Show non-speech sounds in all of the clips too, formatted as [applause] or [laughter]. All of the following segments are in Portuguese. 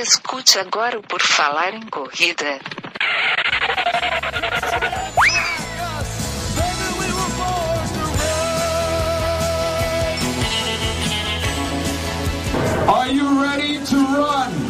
Escute agora o Por Falar em Corrida. Are you ready to run?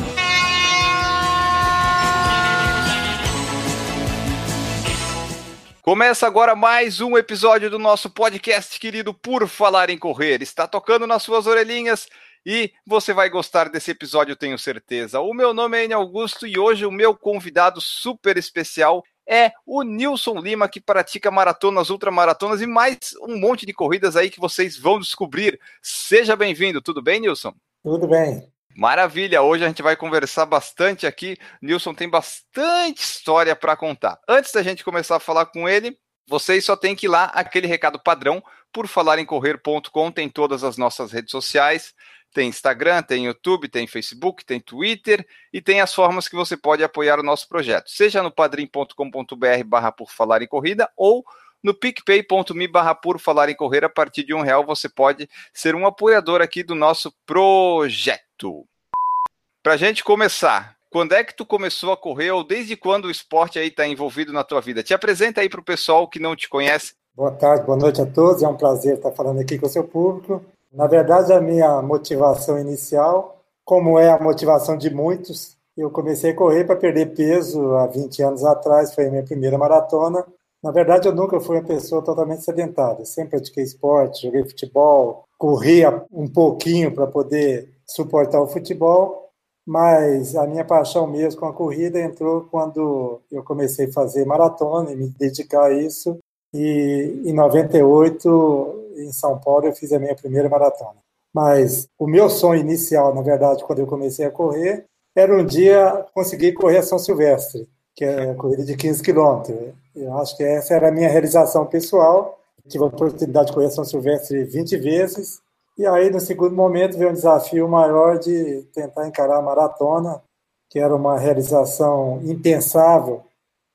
Começa agora mais um episódio do nosso podcast querido Por Falar em Correr. Está tocando nas suas orelhinhas e você vai gostar desse episódio, tenho certeza. O meu nome é Enio Augusto e hoje o meu convidado super especial é o Nilson Lima, que pratica maratonas, ultramaratonas e mais um monte de corridas aí que vocês vão descobrir. Seja bem-vindo, tudo bem, Nilson? Tudo bem. Maravilha, hoje a gente vai conversar bastante aqui. Nilson tem bastante história para contar. Antes da gente começar a falar com ele, vocês só tem que ir lá, aquele recado padrão, por falarencorrer.com, tem todas as nossas redes sociais, tem Instagram, tem YouTube, tem Facebook, tem Twitter e tem as formas que você pode apoiar o nosso projeto, seja no padrim.com.br barra por falar em corrida ou no picpay.me barra por falar em correr, a partir de um real você pode ser um apoiador aqui do nosso projeto. Para a gente começar, quando é que tu começou a correr ou desde quando o esporte aí está envolvido na tua vida? Te apresenta aí para o pessoal que não te conhece. Boa tarde, boa noite a todos. É um prazer estar falando aqui com o seu público. Na verdade, a minha motivação inicial, como é a motivação de muitos, eu comecei a correr para perder peso há 20 anos atrás, foi a minha primeira maratona. Na verdade, eu nunca fui uma pessoa totalmente sedentária. Sempre pratiquei esporte, joguei futebol, corria um pouquinho para poder suportar o futebol, mas a minha paixão mesmo com a corrida entrou quando eu comecei a fazer maratona e me dedicar a isso. E em 98, em São Paulo, eu fiz a minha primeira maratona. Mas o meu sonho inicial, na verdade, quando eu comecei a correr, era um dia conseguir correr a São Silvestre que é a corrida de 15 quilômetros. Eu acho que essa era a minha realização pessoal. Tive a oportunidade de correr São Silvestre 20 vezes. E aí, no segundo momento, veio um desafio maior de tentar encarar a maratona, que era uma realização impensável,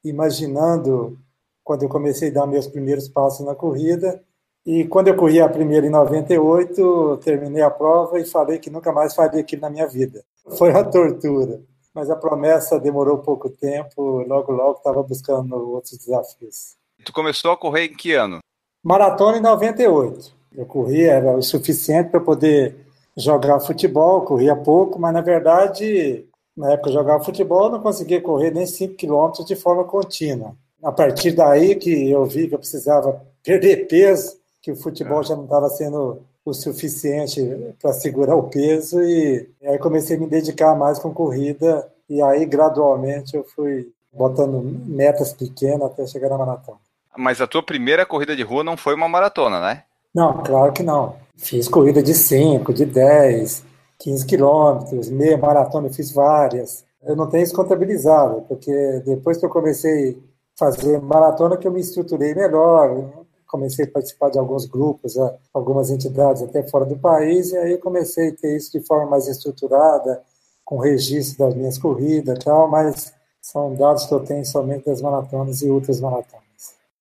imaginando quando eu comecei a dar meus primeiros passos na corrida. E quando eu corri a primeira em 98, terminei a prova e falei que nunca mais faria aquilo na minha vida. Foi uma tortura mas a promessa demorou pouco tempo, logo logo estava buscando outros desafios. Tu começou a correr em que ano? Maratona em 98. Eu corri, era o suficiente para poder jogar futebol, corria pouco, mas na verdade, na época eu jogava futebol, não conseguia correr nem 5 quilômetros de forma contínua. A partir daí que eu vi que eu precisava perder peso, que o futebol ah. já não estava sendo o suficiente para segurar o peso e aí comecei a me dedicar mais com corrida e aí gradualmente eu fui botando metas pequenas até chegar na maratona. Mas a tua primeira corrida de rua não foi uma maratona, né? Não, claro que não. Fiz corrida de 5, de 10, 15 quilômetros, meia maratona, eu fiz várias. Eu não tenho isso contabilizado, porque depois que eu comecei a fazer maratona que eu me estruturei melhor, comecei a participar de alguns grupos, algumas entidades até fora do país, e aí comecei a ter isso de forma mais estruturada, com registro das minhas corridas e tal, mas são dados que eu tenho somente das maratonas e outras maratonas.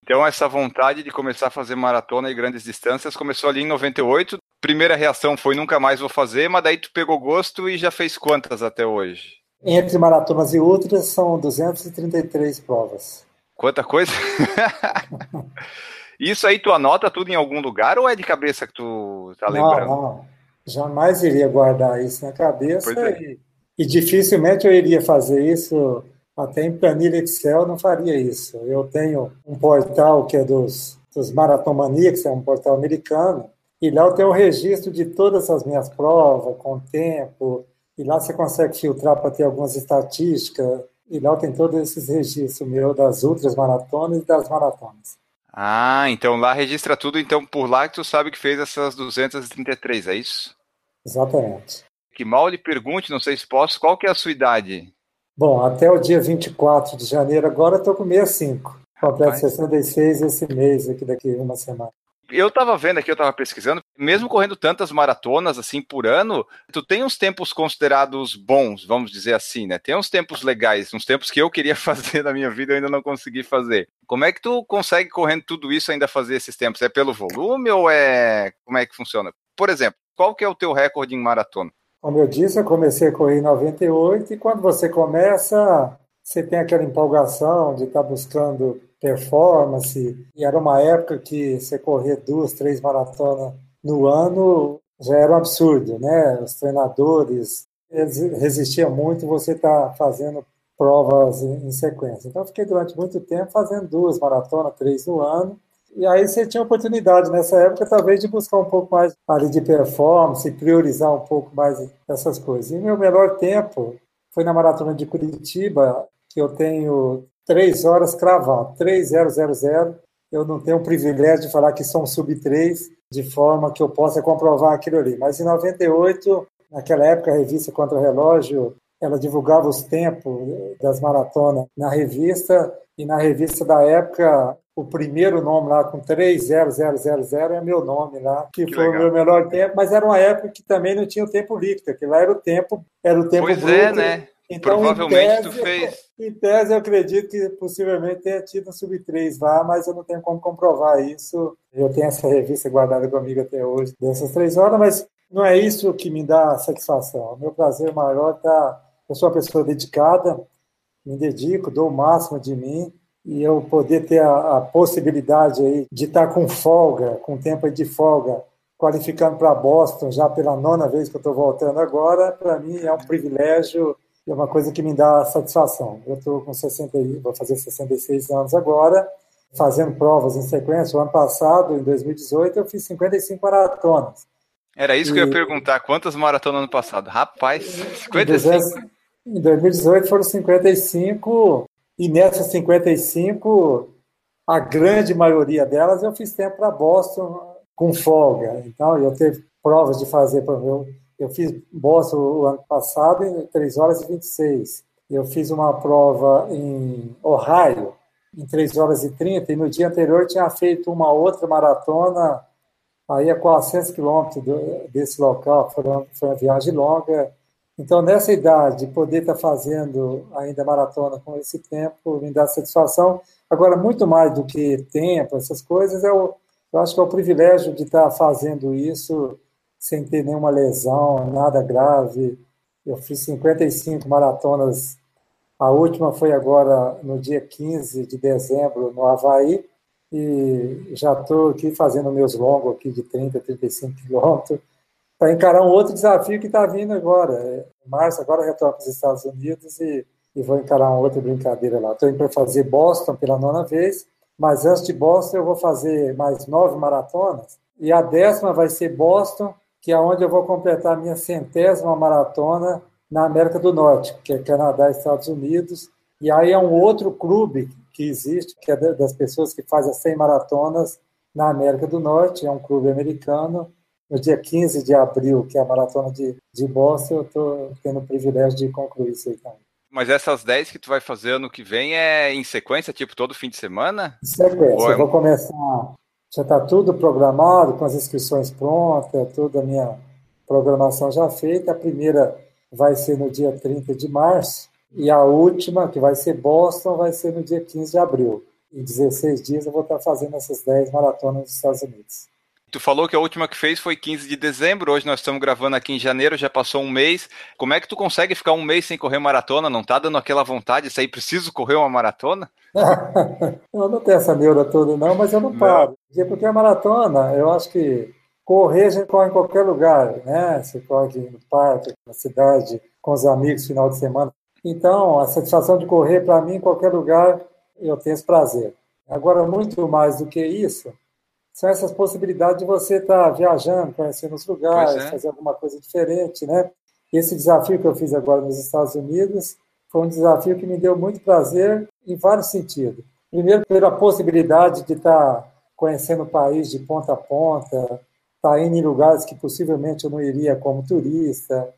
Então essa vontade de começar a fazer maratona e grandes distâncias começou ali em 98. Primeira reação foi nunca mais vou fazer, mas daí tu pegou gosto e já fez quantas até hoje? Entre maratonas e outras são 233 provas. Quanta coisa? [laughs] Isso aí tu anota tudo em algum lugar ou é de cabeça que tu tá lembrando? Não, não. Jamais iria guardar isso na cabeça é. e, e, dificilmente eu iria fazer isso até em planilha Excel, não faria isso. Eu tenho um portal que é dos, dos Maratomaníacos, é um portal americano, e lá eu tenho o registro de todas as minhas provas, com tempo, e lá você consegue filtrar para ter algumas estatísticas, e lá tem todos esses registros meus das outras maratonas e das maratonas. Ah, então lá registra tudo, então por lá que tu sabe que fez essas 233, é isso? Exatamente. Que mal lhe pergunte, não sei se posso, qual que é a sua idade? Bom, até o dia 24 de janeiro agora tô com 65. Completo 66 esse mês, aqui daqui uma semana eu tava vendo aqui, eu tava pesquisando, mesmo correndo tantas maratonas assim por ano, tu tem uns tempos considerados bons, vamos dizer assim, né? Tem uns tempos legais, uns tempos que eu queria [laughs] fazer na minha vida e ainda não consegui fazer. Como é que tu consegue correndo tudo isso ainda fazer esses tempos? É pelo volume ou é como é que funciona? Por exemplo, qual que é o teu recorde em maratona? Como eu disse, eu comecei a correr em 98 e quando você começa, você tem aquela empolgação de estar buscando performance. E era uma época que você correr duas, três maratonas no ano já era um absurdo, né? Os treinadores eles resistiam muito você estar tá fazendo provas em, sequência. Então, fiquei durante muito tempo fazendo duas maratonas, três no ano. E aí você tinha oportunidade nessa época, talvez, de buscar um pouco mais ali de performance, priorizar um pouco mais essas coisas. E meu melhor tempo foi na maratona de Curitiba, que eu tenho três horas cravado, 3.000. Eu não tenho o privilégio de falar que são sub 3, de forma que eu possa comprovar aquilo ali. Mas em 98, naquela época, a revista Contra o Relógio, ela divulgava os tempos das maratonas na revista, e na revista da época, o primeiro nome lá com 30000 é meu nome lá, que, que foi legal. o meu melhor tempo, mas era uma época que também não tinha o tempo líquido, que lá era o tempo, era o tempo pois bruto. é, né? Então, Provavelmente tese, tu fez. Em tese, eu acredito que possivelmente tenha tido um sub-3 lá, mas eu não tenho como comprovar isso. Eu tenho essa revista guardada comigo até hoje, dessas três horas, mas não é isso que me dá satisfação. O meu prazer maior está. Eu sou uma pessoa dedicada, me dedico, dou o máximo de mim, e eu poder ter a, a possibilidade aí de estar com folga, com tempo de folga, qualificando para Boston já pela nona vez que eu estou voltando agora, para mim é um privilégio é uma coisa que me dá satisfação. Eu estou com 60, vou fazer 66 anos agora, fazendo provas em sequência. O ano passado, em 2018, eu fiz 55 maratonas. Era isso e... que eu ia perguntar. Quantas maratonas no passado? Rapaz, 55. Em 2018 foram 55, e nessas 55, a grande maioria delas eu fiz tempo para Boston com folga. Então, eu teve provas de fazer para o meu eu fiz Boston o ano passado em 3 horas e 26. Eu fiz uma prova em Ohio em 3 horas e 30 e no dia anterior tinha feito uma outra maratona aí a 400 quilômetros desse local. Foi uma, foi uma viagem longa. Então, nessa idade, poder estar fazendo ainda maratona com esse tempo me dá satisfação. Agora, muito mais do que tempo, essas coisas, eu, eu acho que é o privilégio de estar fazendo isso sem ter nenhuma lesão, nada grave. Eu fiz 55 maratonas. A última foi agora no dia 15 de dezembro, no Havaí, e já estou aqui fazendo meus longos aqui de 30, 35 quilômetros, para encarar um outro desafio que está vindo agora. Em março, agora retorno para os Estados Unidos e, e vou encarar uma outra brincadeira lá. Estou indo para fazer Boston pela nona vez, mas antes de Boston eu vou fazer mais nove maratonas, e a décima vai ser Boston, que é onde eu vou completar a minha centésima maratona na América do Norte, que é Canadá e Estados Unidos. E aí é um outro clube que existe, que é das pessoas que fazem as 100 maratonas na América do Norte, é um clube americano. No dia 15 de abril, que é a maratona de, de Boston, eu estou tendo o privilégio de concluir isso aí também. Mas essas 10 que tu vai fazer ano que vem é em sequência, tipo todo fim de semana? Em sequência. É... Eu vou começar já está tudo programado, com as inscrições prontas, toda a minha programação já feita. A primeira vai ser no dia 30 de março, e a última, que vai ser Boston, vai ser no dia 15 de abril. Em 16 dias eu vou estar fazendo essas 10 maratonas nos Estados Unidos. Tu falou que a última que fez foi 15 de dezembro, hoje nós estamos gravando aqui em janeiro, já passou um mês. Como é que tu consegue ficar um mês sem correr maratona? Não tá dando aquela vontade, isso aí preciso correr uma maratona? [laughs] eu não tenho essa neura toda não, mas eu não paro. Não. Porque a maratona, eu acho que correr a gente corre em qualquer lugar, né? Você corre no parque, na cidade, com os amigos, final de semana. Então, a satisfação de correr, para mim, em qualquer lugar, eu tenho esse prazer. Agora, muito mais do que isso, são essas possibilidades de você estar tá viajando, conhecendo os lugares, é. fazer alguma coisa diferente, né? Esse desafio que eu fiz agora nos Estados Unidos foi um desafio que me deu muito prazer em vários sentidos. Primeiro, pela possibilidade de estar tá conhecendo o país de ponta a ponta, estar tá indo em lugares que possivelmente eu não iria como turista,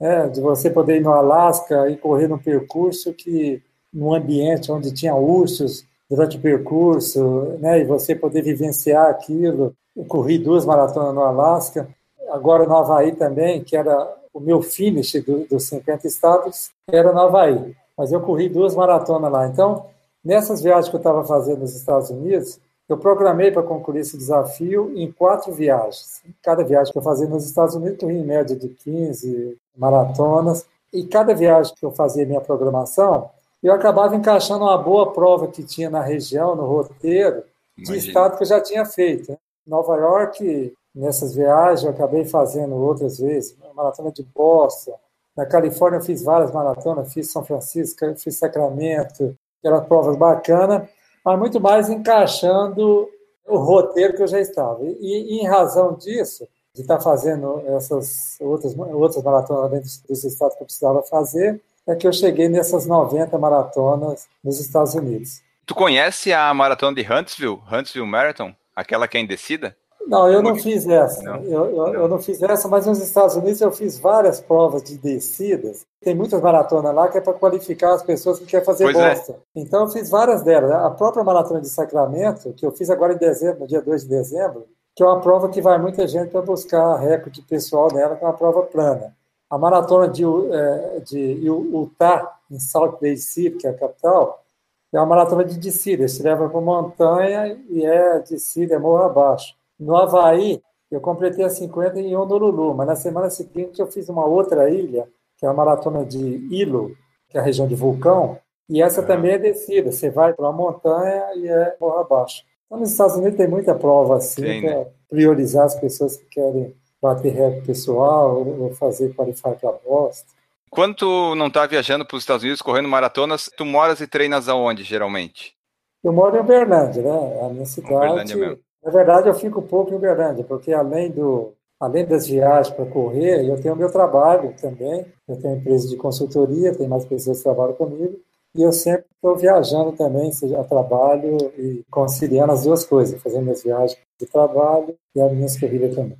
né? de você poder ir no Alasca e correr num percurso que, num ambiente onde tinha ursos, durante o percurso, né, e você poder vivenciar aquilo. Eu corri duas maratonas no Alasca, agora no Havaí também, que era o meu finish do, dos 50 estados, era no Havaí. Mas eu corri duas maratonas lá. Então, nessas viagens que eu estava fazendo nos Estados Unidos, Eu programei para concluir esse desafio em quatro viagens. Cada viagem que eu fazia nos Estados Unidos, eu em média de 15 maratonas. E cada viagem que eu fazia minha programação, eu acabava encaixando uma boa prova que tinha na região, no roteiro, de Imagina. estado que eu já tinha feito. Né? Nova York, nessas viagens, eu acabei fazendo outras vezes, maratona de Boston. Na Califórnia, eu fiz várias maratonas, fiz São Francisco, fiz Sacramento, aquelas provas bacanas, mas muito mais encaixando o roteiro que eu já estava. E, e em razão disso, de estar fazendo essas outras, outras maratonas dentro desse estado que eu precisava fazer, é que eu cheguei nessas 90 maratonas nos Estados Unidos. Tu conhece a maratona de Huntsville, Huntsville Marathon? Aquela que é indecida? Não, eu não fiz essa. Não. Eu, eu, eu, não fiz essa, mas nos Estados Unidos eu fiz várias provas de descidas. Tem muitas maratonas lá que é para qualificar as pessoas que querem fazer pois é. Boston. É. Então eu fiz várias delas. A própria maratona de Sacramento, que eu fiz agora em dezembro, no dia 2 de dezembro, que é uma prova que vai muita gente para buscar recorde pessoal nela, que é uma prova plana. A maratona de, é, de Utah, em Salt Lake City, que é a capital, é uma maratona de descida. Você leva para montanha e é descida, é morro abaixo. No Havaí, eu completei a 50 em Honolulu, mas na semana seguinte eu fiz uma outra ilha, que é a maratona de Ilo, que é a região de vulcão, e essa também é descida. Você vai para a montanha e é morro abaixo. Então, nos Estados Unidos tem muita prova assim, para priorizar as pessoas que querem bater recorde pessoal ou fazer qualificar para bosta. Quando tu não está viajando para os Estados Unidos correndo maratonas, tu moras e treinas aonde, geralmente? Eu moro em Uberlândia, né? A minha cidade. Na verdade, eu fico pouco em Uberlândia, porque além do além das viagens para correr, eu tenho meu trabalho também. Eu tenho empresa de consultoria, tem mais pessoas que trabalham comigo. E eu sempre estou viajando também, seja a trabalho e conciliando as duas coisas, fazendo minhas viagens de trabalho e as minhas corridas também.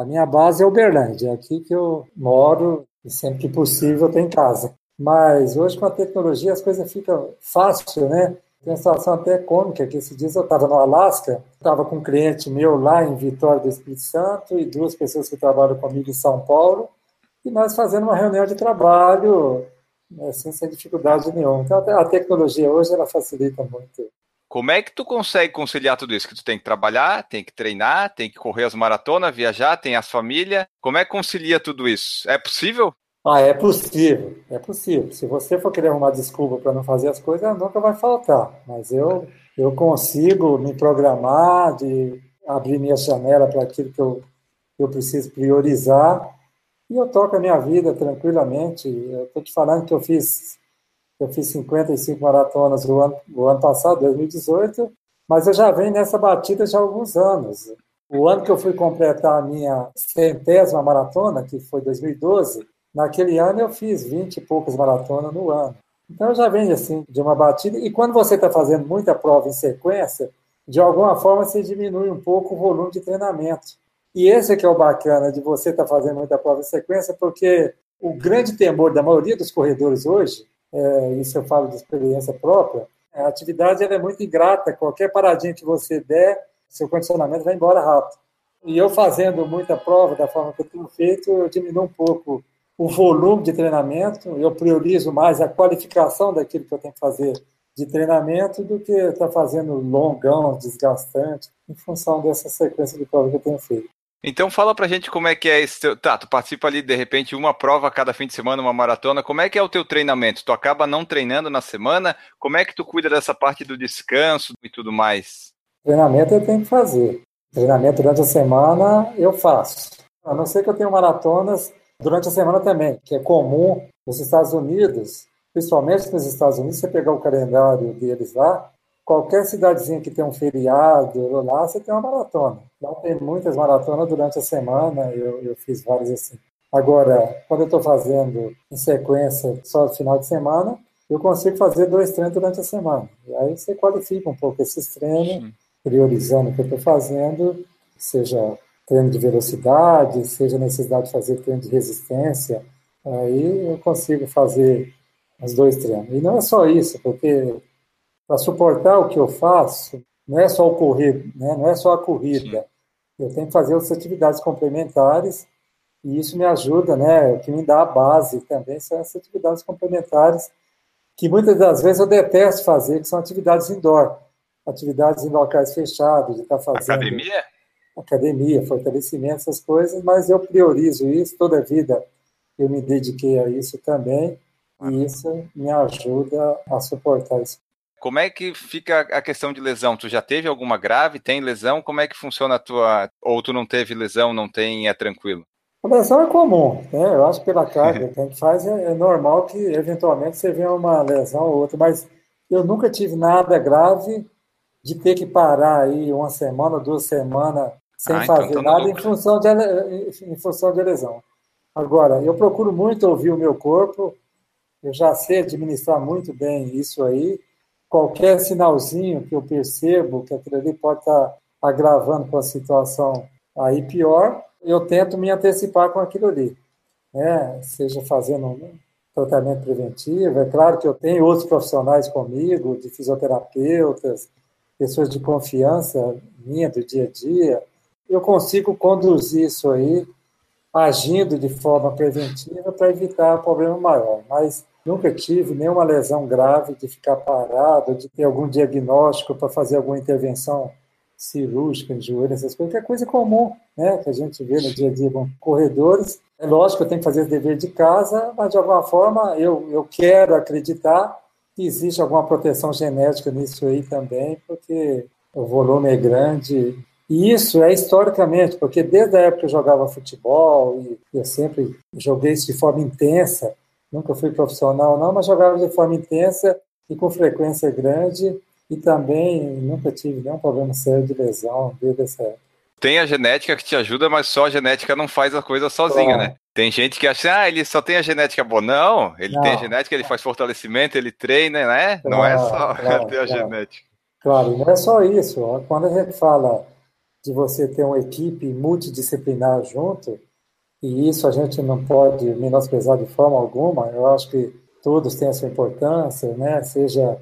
A minha base é Uberlândia, é aqui que eu moro e sempre que possível eu tenho em casa. Mas hoje com a tecnologia as coisas ficam fácil, né? Tem uma situação até cômica, que esses dias eu estava no Alasca, estava com um cliente meu lá em Vitória do Espírito Santo e duas pessoas que trabalham comigo em São Paulo, e nós fazendo uma reunião de trabalho assim, sem dificuldade nenhuma. Então a tecnologia hoje ela facilita muito. Como é que tu consegue conciliar tudo isso? Que tu tem que trabalhar, tem que treinar, tem que correr as maratonas, viajar, tem as famílias. Como é que concilia tudo isso? É possível? Ah, é possível, é possível. Se você for querer uma desculpa para não fazer as coisas, nunca vai faltar. Mas eu, eu consigo me programar, de abrir minha janela para aquilo que eu, eu preciso priorizar, e eu toco a minha vida tranquilamente. Eu estou te falando que eu fiz, eu fiz 55 maratonas no ano, no ano passado, 2018, mas eu já venho nessa batida já há alguns anos. O ano que eu fui completar a minha centésima maratona, que foi 2012, Naquele ano eu fiz 20 e poucas maratonas no ano. Então eu já venho assim de uma batida. E quando você está fazendo muita prova em sequência, de alguma forma você diminui um pouco o volume de treinamento. E esse é que é o bacana de você estar tá fazendo muita prova em sequência, porque o grande temor da maioria dos corredores hoje, é, isso eu falo de experiência própria, a atividade é muito ingrata. Qualquer paradinha que você der, seu condicionamento vai embora rápido. E eu fazendo muita prova da forma que eu tenho feito, eu diminuo um pouco o volume de treinamento, eu priorizo mais a qualificação daquilo que eu tenho que fazer de treinamento do que estar fazendo longão, desgastante, em função dessa sequência de prova que eu tenho feito. Então fala pra gente como é que é esse teu... Tá, tu participa ali de repente uma prova a cada fim de semana, uma maratona. Como é que é o teu treinamento? Tu acaba não treinando na semana? Como é que tu cuida dessa parte do descanso e tudo mais? Treinamento eu tenho que fazer. Treinamento durante a semana eu faço. A não ser que eu tenha maratonas durante a semana também, que é comum nos Estados Unidos, principalmente nos Estados Unidos, você pegar o calendário deles lá, qualquer cidadezinha que tem um feriado lá, você tem uma maratona. Lá tem muitas maratonas durante a semana, eu, eu fiz várias assim. Agora, quando eu estou fazendo em sequência só no final de semana, eu consigo fazer dois treinos durante a semana. E aí você qualifica um pouco esses treinos, priorizando o que eu estou fazendo, seja treino de velocidade, seja necessidade de fazer treino de resistência, aí eu consigo fazer os dois treinos. E não é só isso, porque para suportar o que eu faço, não é só o correr, né? não é só a corrida. Eu tenho que fazer outras atividades complementares e isso me ajuda, né? O que me dá a base também são essas atividades complementares que muitas das vezes eu detesto fazer, que são atividades indoor. atividades em locais fechados, de estar tá fazendo. Academia? Academia, fortalecimento, essas coisas, mas eu priorizo isso, toda a vida eu me dediquei a isso também, e isso me ajuda a suportar isso. Como é que fica a questão de lesão? Tu já teve alguma grave? Tem lesão? Como é que funciona a tua. Ou tu não teve lesão, não tem, é tranquilo? A lesão é comum, né? Eu acho que pela carga que a gente faz é, é normal que eventualmente você venha uma lesão ou outra, mas eu nunca tive nada grave de ter que parar aí uma semana, duas semanas sem ah, então fazer então nada em função, de, em função de lesão. Agora, eu procuro muito ouvir o meu corpo, eu já sei administrar muito bem isso aí, qualquer sinalzinho que eu percebo que aquilo ali pode estar agravando com a situação aí pior, eu tento me antecipar com aquilo ali. Né? Seja fazendo um tratamento preventivo. É claro que eu tenho outros profissionais comigo, de fisioterapeutas, pessoas de confiança minha do dia a dia. Eu consigo conduzir isso aí agindo de forma preventiva para evitar problema maior. Mas Nunca tive nenhuma lesão grave de ficar parado, de ter algum diagnóstico para fazer alguma intervenção cirúrgica em joelho, essas coisas, que é coisa comum, né, que a gente vê no dia a dia com corredores. É lógico eu tenho que fazer o dever de casa, mas de alguma forma eu, eu quero acreditar que existe alguma proteção genética nisso aí também, porque o volume é grande. E isso é historicamente, porque desde a época que eu jogava futebol, e eu sempre joguei isso de forma intensa, Nunca fui profissional, não, mas jogava de forma intensa e com frequência grande e também nunca tive nenhum problema sério de lesão desde essa época. Tem a genética que te ajuda, mas só a genética não faz a coisa sozinha, claro. né? Tem gente que acha, ah, ele só tem a genética boa. Não, ele não. tem a genética, ele faz fortalecimento, ele treina, né? Claro, não é só [laughs] claro, ter a genética. Claro, não é só isso. Quando a gente fala de você ter uma equipe multidisciplinar junto, e isso a gente não pode menosprezar de forma alguma. Eu acho que todos têm a sua importância, né? Seja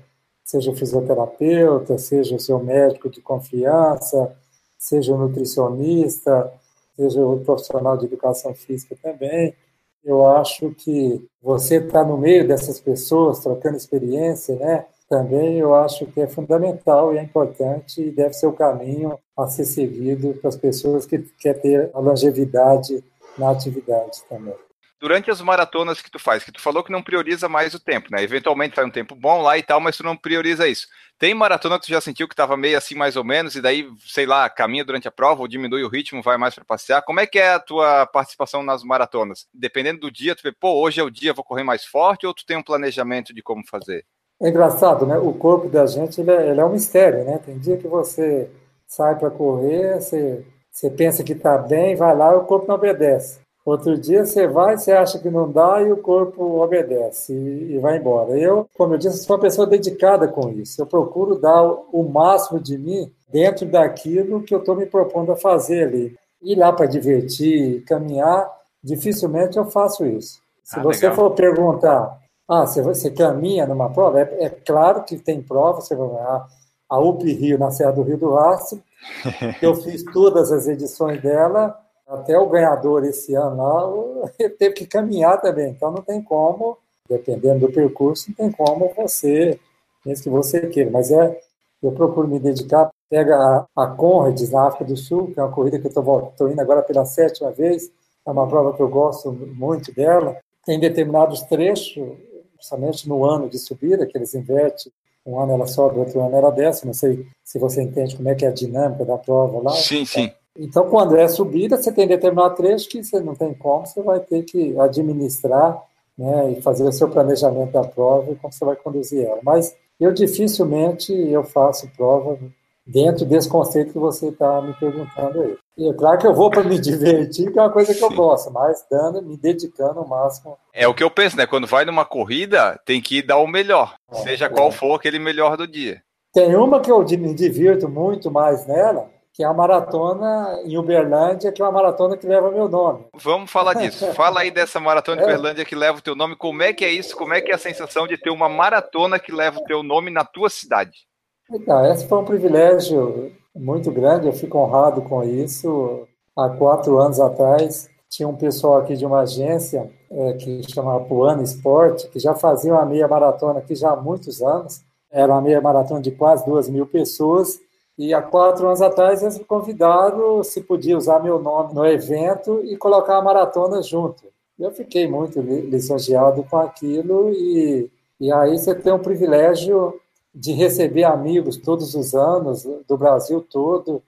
seja o fisioterapeuta, seja o seu médico de confiança, seja o nutricionista, seja o profissional de educação física também. Eu acho que você estar tá no meio dessas pessoas, trocando experiência, né? Também eu acho que é fundamental e é importante e deve ser o caminho a ser seguido para as pessoas que querem ter a longevidade na atividade também. Durante as maratonas que tu faz, que tu falou que não prioriza mais o tempo, né? Eventualmente faz um tempo bom lá e tal, mas tu não prioriza isso. Tem maratona que tu já sentiu que estava meio assim mais ou menos e daí, sei lá, caminha durante a prova ou diminui o ritmo, vai mais para passear. Como é que é a tua participação nas maratonas? Dependendo do dia, tu vê, pô, hoje é o dia, vou correr mais forte ou tu tem um planejamento de como fazer? É engraçado, né? O corpo da gente, ele é, ele é um mistério, né? Tem dia que você sai para correr, você você pensa que está bem, vai lá e o corpo não obedece. Outro dia você vai, você acha que não dá e o corpo obedece e, e vai embora. Eu, como eu disse, sou uma pessoa dedicada com isso. Eu procuro dar o máximo de mim dentro daquilo que eu estou me propondo a fazer ali. Ir lá para divertir, caminhar, dificilmente eu faço isso. Se ah, você legal. for perguntar, ah, você, você caminha numa prova, é, é, claro que tem prova, você vai ah, a UP Rio, na Serra do Rio do Rastro, [laughs] eu fiz todas as edições dela, até o ganhador esse ano lá, ele teve que caminhar também. Então não tem como, dependendo do percurso, não tem como você, mesmo que você queira. Mas é, eu procuro me dedicar. Pega a, a Conrads na África do Sul, que é uma corrida que eu estou indo agora pela sétima vez. É uma prova que eu gosto muito dela. Tem determinados trechos, principalmente no ano de subida, que eles invertem um ano ela sobe, outro ano ela desce. Não sei se você entende como é que é a dinâmica da prova lá. Sim, sim. Então, quando é subida, você tem determinado trecho que você não tem como, você vai ter que administrar né, e fazer o seu planejamento da prova e como você vai conduzir ela. Mas eu dificilmente eu faço prova dentro desse conceito que você está me perguntando aí. E é claro que eu vou para me [laughs] divertir, que é uma coisa que eu gosto, mas dando, me dedicando ao máximo. É o que eu penso, né? Quando vai numa corrida, tem que dar o melhor, é, seja é. qual for aquele melhor do dia. Tem uma que eu me divirto muito mais nela, que é a maratona em Uberlândia, que é uma maratona que leva meu nome. Vamos falar disso. [laughs] Fala aí dessa maratona em é. Uberlândia que leva o teu nome. Como é que é isso? Como é que é a sensação de ter uma maratona que leva o teu nome na tua cidade? Então, esse foi um privilégio muito grande, eu fico honrado com isso. Há quatro anos atrás, tinha um pessoal aqui de uma agência é, que chamava Puano Esporte, que já fazia uma meia maratona aqui já há muitos anos. Era uma meia maratona de quase duas mil pessoas. E há quatro anos atrás eles me convidaram se podia usar meu nome no evento e colocar a maratona junto. Eu fiquei muito lisonjeado com aquilo e, e aí você tem o privilégio de receber amigos todos os anos do Brasil todo.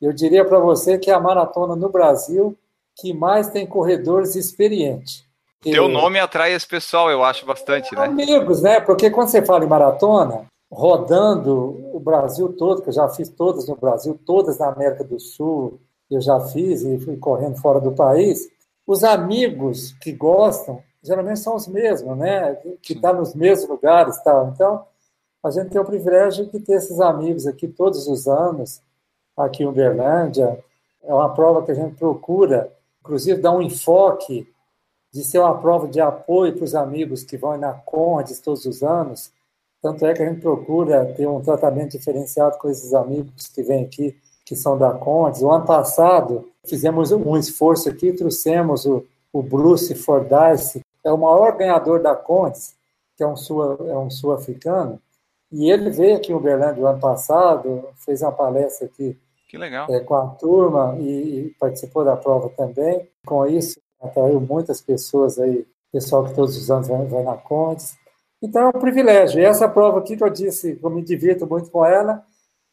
Eu diria para você que é a maratona no Brasil que mais tem corredores experientes. Teu nome atrai esse pessoal, eu acho bastante, né? Amigos, né? Porque quando você fala em maratona, rodando o Brasil todo, que eu já fiz todas no Brasil, todas na América do Sul, eu já fiz e fui correndo fora do país. Os amigos que gostam, geralmente são os mesmos, né? Que estão tá nos mesmos lugares, tal. Então, a gente tem o privilégio de ter esses amigos aqui todos os anos, aqui em Uberlândia. É uma prova que a gente procura, inclusive, dar um enfoque de ser uma prova de apoio para os amigos que vão na Condes todos os anos. Tanto é que a gente procura ter um tratamento diferenciado com esses amigos que vêm aqui, que são da Condes. O ano passado, fizemos um esforço aqui, trouxemos o, o Bruce Fordyce, é o maior ganhador da Condes, que é um sul-africano, é um sul e ele veio aqui em Uberlândia o ano passado, fez uma palestra aqui que legal. É, com a turma e, e, participou da prova também. Com isso, atraiu muitas pessoas aí, pessoal que todos os anos vai, vai na Condes. Então é um privilégio. E essa prova aqui que eu disse, eu me divirto muito com ela,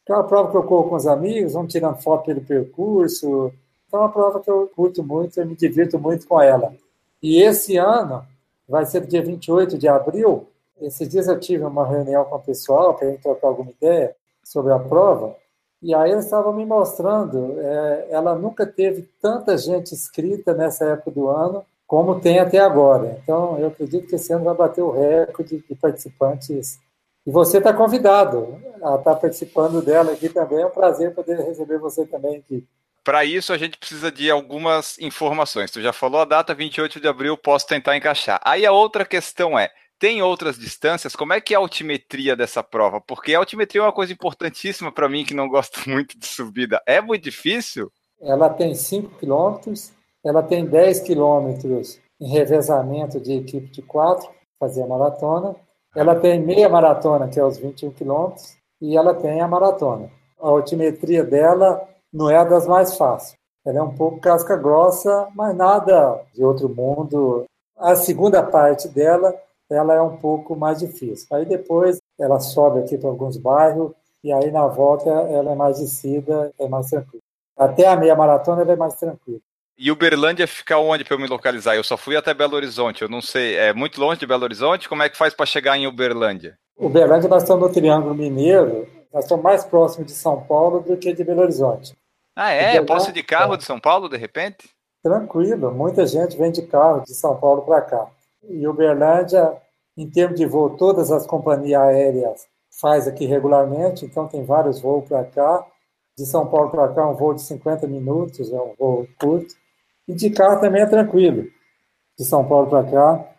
que é uma prova que eu corro com os amigos, vamos tirando foto pelo percurso. Então é uma prova que eu curto muito, eu me divirto muito com ela. E esse ano, vai ser dia 28 de abril, esses dias eu tive uma reunião com o pessoal para a gente trocar alguma ideia sobre a prova, e aí eles estavam me mostrando, é, ela nunca teve tanta gente inscrita nessa época do ano como tem até agora. Então, eu acredito que esse ano vai bater o recorde de participantes. E você está convidado a estar tá participando dela aqui também. É um prazer poder receber você também aqui. Para isso, a gente precisa de algumas informações. Tu já falou a data 28 de abril, posso tentar encaixar. Aí a outra questão é: tem outras distâncias? Como é que é a altimetria dessa prova? Porque a altimetria é uma coisa importantíssima para mim que não gosto [laughs] muito de subida. É muito difícil? Ela tem 5 quilômetros, ela tem 10 quilômetros em revezamento de equipe de 4, fazer a maratona. Ela tem meia maratona, que é os 21 quilômetros, e ela tem a maratona. A altimetria dela não é das mais fáceis. Ela é um pouco casca grossa, mas nada de outro mundo. A segunda parte dela ela é um pouco mais difícil. Aí depois ela sobe aqui para alguns bairros e aí na volta ela é mais descida, é mais tranquila. Até a meia maratona ela é mais tranquila. E Uberlândia fica onde para eu me localizar? Eu só fui até Belo Horizonte, eu não sei, é muito longe de Belo Horizonte? Como é que faz para chegar em Uberlândia? Uberlândia nós estamos no Triângulo Mineiro, nós estamos mais próximos de São Paulo do que de Belo Horizonte. Ah, é? Eu posso ir de carro é. de São Paulo, de repente? Tranquilo, muita gente vem de carro de São Paulo para cá. E Uberlândia, em termos de voo, todas as companhias aéreas faz aqui regularmente, então tem vários voos para cá. De São Paulo para cá, um voo de 50 minutos, é um voo curto. E de carro também é tranquilo. De São Paulo para cá,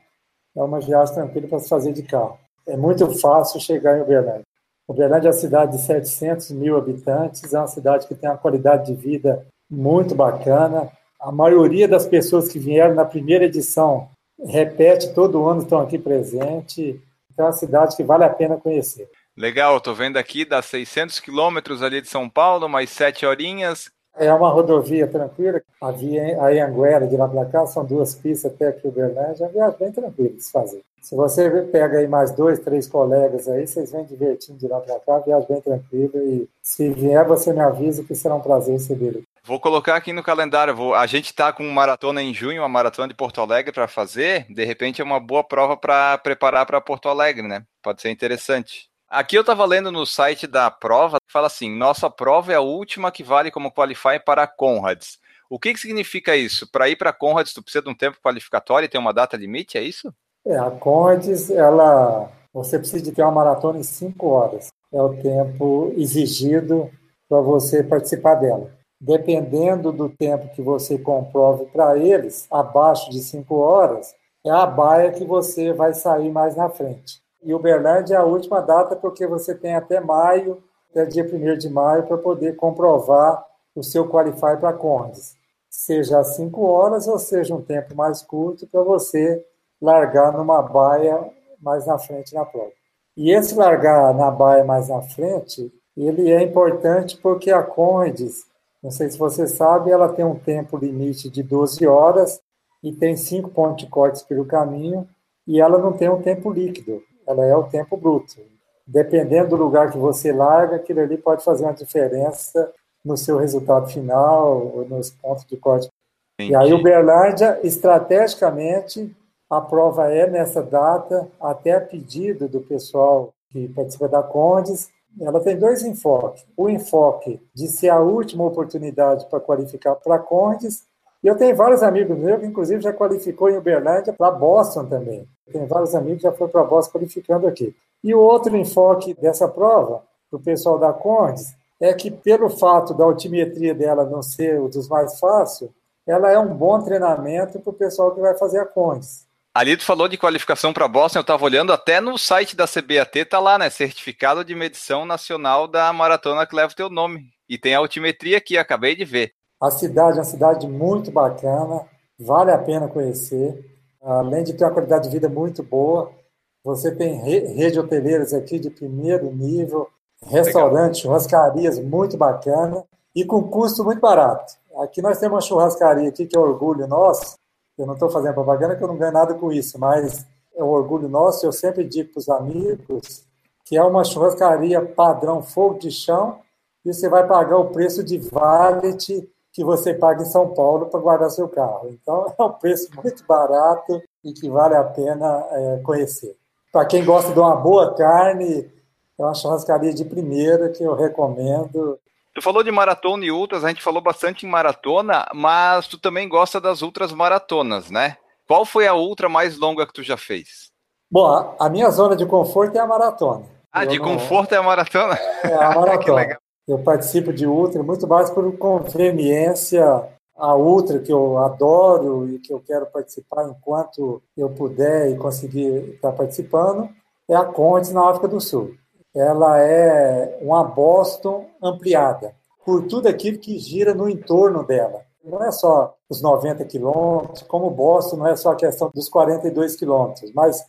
é uma viagem tranquila para se fazer de carro. É muito fácil chegar em Uberlândia. Uberlândia é uma cidade de 700 mil habitantes, é uma cidade que tem uma qualidade de vida muito bacana. A maioria das pessoas que vieram na primeira edição repete todo ano, estão aqui presente. Então é uma cidade que vale a pena conhecer. Legal, estou vendo aqui, dá 600 quilômetros ali de São Paulo, mais sete horinhas. É uma rodovia tranquila. A via a Anguera de lá para cá são duas pistas até aqui o Uberlândia. É uma viagem bem tranquila de se fazer. Se você pega aí mais dois, três colegas aí, vocês vêm divertindo de lá para cá, viagem bem tranquila. E se vier, você me avisa que será um prazer receber. Vou colocar aqui no calendário. Vou, a gente está com maratona em junho, uma maratona de Porto Alegre para fazer. De repente é uma boa prova para preparar para Porto Alegre, né? Pode ser interessante. Aqui eu estava lendo no site da prova, fala assim: nossa prova é a última que vale como qualify para Conrads. O que, que significa isso? Para ir para Conrads, tu precisa de um tempo qualificatório e tem uma data limite, é isso? É, a Conrads, ela, você precisa de ter uma maratona em 5 horas. É o tempo exigido para você participar dela dependendo do tempo que você comprove para eles, abaixo de 5 horas, é a baia que você vai sair mais na frente. E Uberlândia é a última data porque você tem até maio, até dia 1 de maio, para poder comprovar o seu Qualify para Condes. Seja 5 horas ou seja um tempo mais curto para você largar numa baia mais na frente na prova. E esse largar na baia mais na frente, ele é importante porque a Condes, não sei se você sabe, ela tem um tempo limite de 12 horas e tem cinco pontos de cortes pelo caminho e ela não tem um tempo líquido, ela é o tempo bruto. Dependendo do lugar que você larga, aquilo ali pode fazer uma diferença no seu resultado final ou nos pontos de corte. Entendi. E aí, Uberlândia, estrategicamente, a prova é nessa data, até a pedido do pessoal que participa da Condes, ela tem dois enfoques. O enfoque de ser a última oportunidade para qualificar para Condes, e eu tenho vários amigos meus que, inclusive, já qualificou em Uberlândia para Boston também. Tem vários amigos que já foram para Boston qualificando aqui. E o outro enfoque dessa prova, para o pessoal da Condes, é que, pelo fato da altimetria dela não ser o dos mais fáceis, ela é um bom treinamento para o pessoal que vai fazer a Condes. Ali tu falou de qualificação para Boston, eu estava olhando até no site da CBAT, tá lá, né? Certificado de medição nacional da maratona que leva o teu nome. E tem a altimetria aqui, acabei de ver. A cidade é uma cidade muito bacana, vale a pena conhecer. Além de ter uma qualidade de vida muito boa, você tem rede hoteleiras aqui de primeiro nível, restaurantes, churrascarias muito bacana e com custo muito barato. Aqui nós temos uma churrascaria aqui que é orgulho nosso. Eu não estou fazendo propaganda que eu não ganho nada com isso, mas é um orgulho nosso. Eu sempre digo para os amigos que é uma churrascaria padrão fogo de chão e você vai pagar o preço de valet que você paga em São Paulo para guardar seu carro. Então [laughs] é um preço muito barato e que vale a pena é, conhecer. Para quem gosta de uma boa carne, é uma churrascaria de primeira que eu recomendo. Tu falou de maratona e ultras, a gente falou bastante em maratona, mas tu também gosta das ultras maratonas, né? Qual foi a ultra mais longa que tu já fez? Bom, a minha zona de conforto é a maratona. Ah, eu de não... conforto é a maratona? É [laughs] a maratona. eu participo de ultra muito mais por conveniência. A ultra que eu adoro e que eu quero participar enquanto eu puder e conseguir estar participando é a Contes na África do Sul ela é uma Boston ampliada, por tudo aquilo que gira no entorno dela. Não é só os 90 quilômetros, como Boston não é só a questão dos 42 quilômetros, mas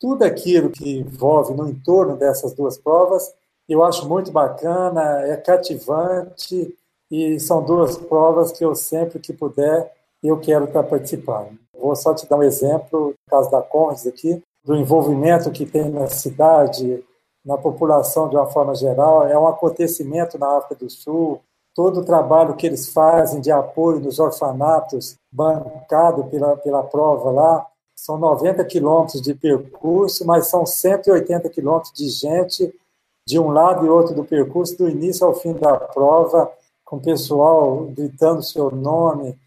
tudo aquilo que envolve no entorno dessas duas provas, eu acho muito bacana, é cativante e são duas provas que eu sempre que puder eu quero estar participando. Vou só te dar um exemplo, no caso da Condes aqui, do envolvimento que tem na cidade, na população de uma forma geral, é um acontecimento na África do Sul. Todo o trabalho que eles fazem de apoio nos orfanatos, bancado pela, pela prova lá, são 90 quilômetros de percurso, mas são 180 quilômetros de gente de um lado e outro do percurso, do início ao fim da prova, com o pessoal gritando seu nome.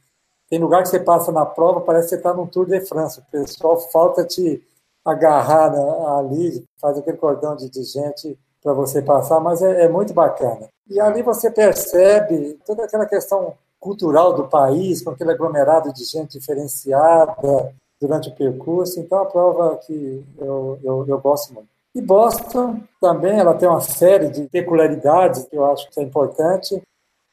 Tem lugar que você passa na prova, parece que você está num Tour de France. O pessoal falta te agarrar ali, faz aquele cordão de, de gente para você passar, mas é, é, muito bacana. E ali você percebe toda aquela questão cultural do país, com aquele aglomerado de gente diferenciada durante o percurso. Então, a prova que eu, eu, eu gosto muito. E Boston também ela tem uma série de peculiaridades que eu acho que é importante,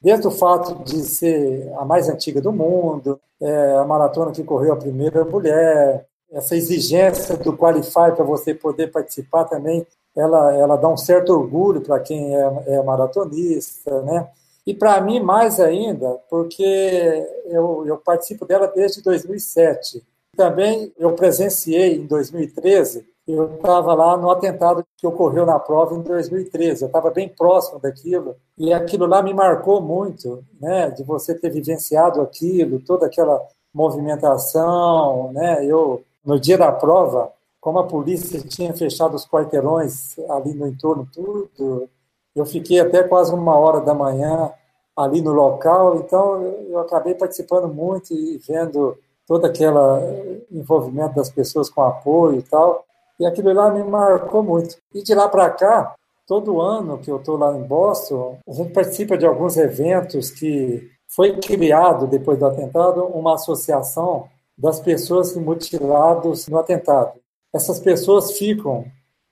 desde o fato de ser a mais antiga do mundo, é a maratona que correu a primeira mulher, essa exigência do Qualify para você poder participar também, ela, ela dá um certo orgulho para quem é, é, maratonista, né? E para mim, mais ainda, porque eu, eu participo dela desde 2007. Também eu presenciei em 2013, eu estava lá no atentado que ocorreu na prova em 2013. Eu estava bem próximo daquilo e aquilo lá me marcou muito, né? De você ter vivenciado aquilo, toda aquela movimentação, né? Eu no dia da prova, como a polícia tinha fechado os quarteirões ali no entorno tudo, eu fiquei até quase uma hora da manhã ali no local, então eu acabei participando muito e vendo todo aquele envolvimento das pessoas com apoio e tal, e aquilo lá me marcou muito. E de lá para cá, todo ano que eu estou lá em Boston, a gente participa de alguns eventos que foi criado depois do atentado uma associação das pessoas mutiladas no atentado. Essas pessoas ficam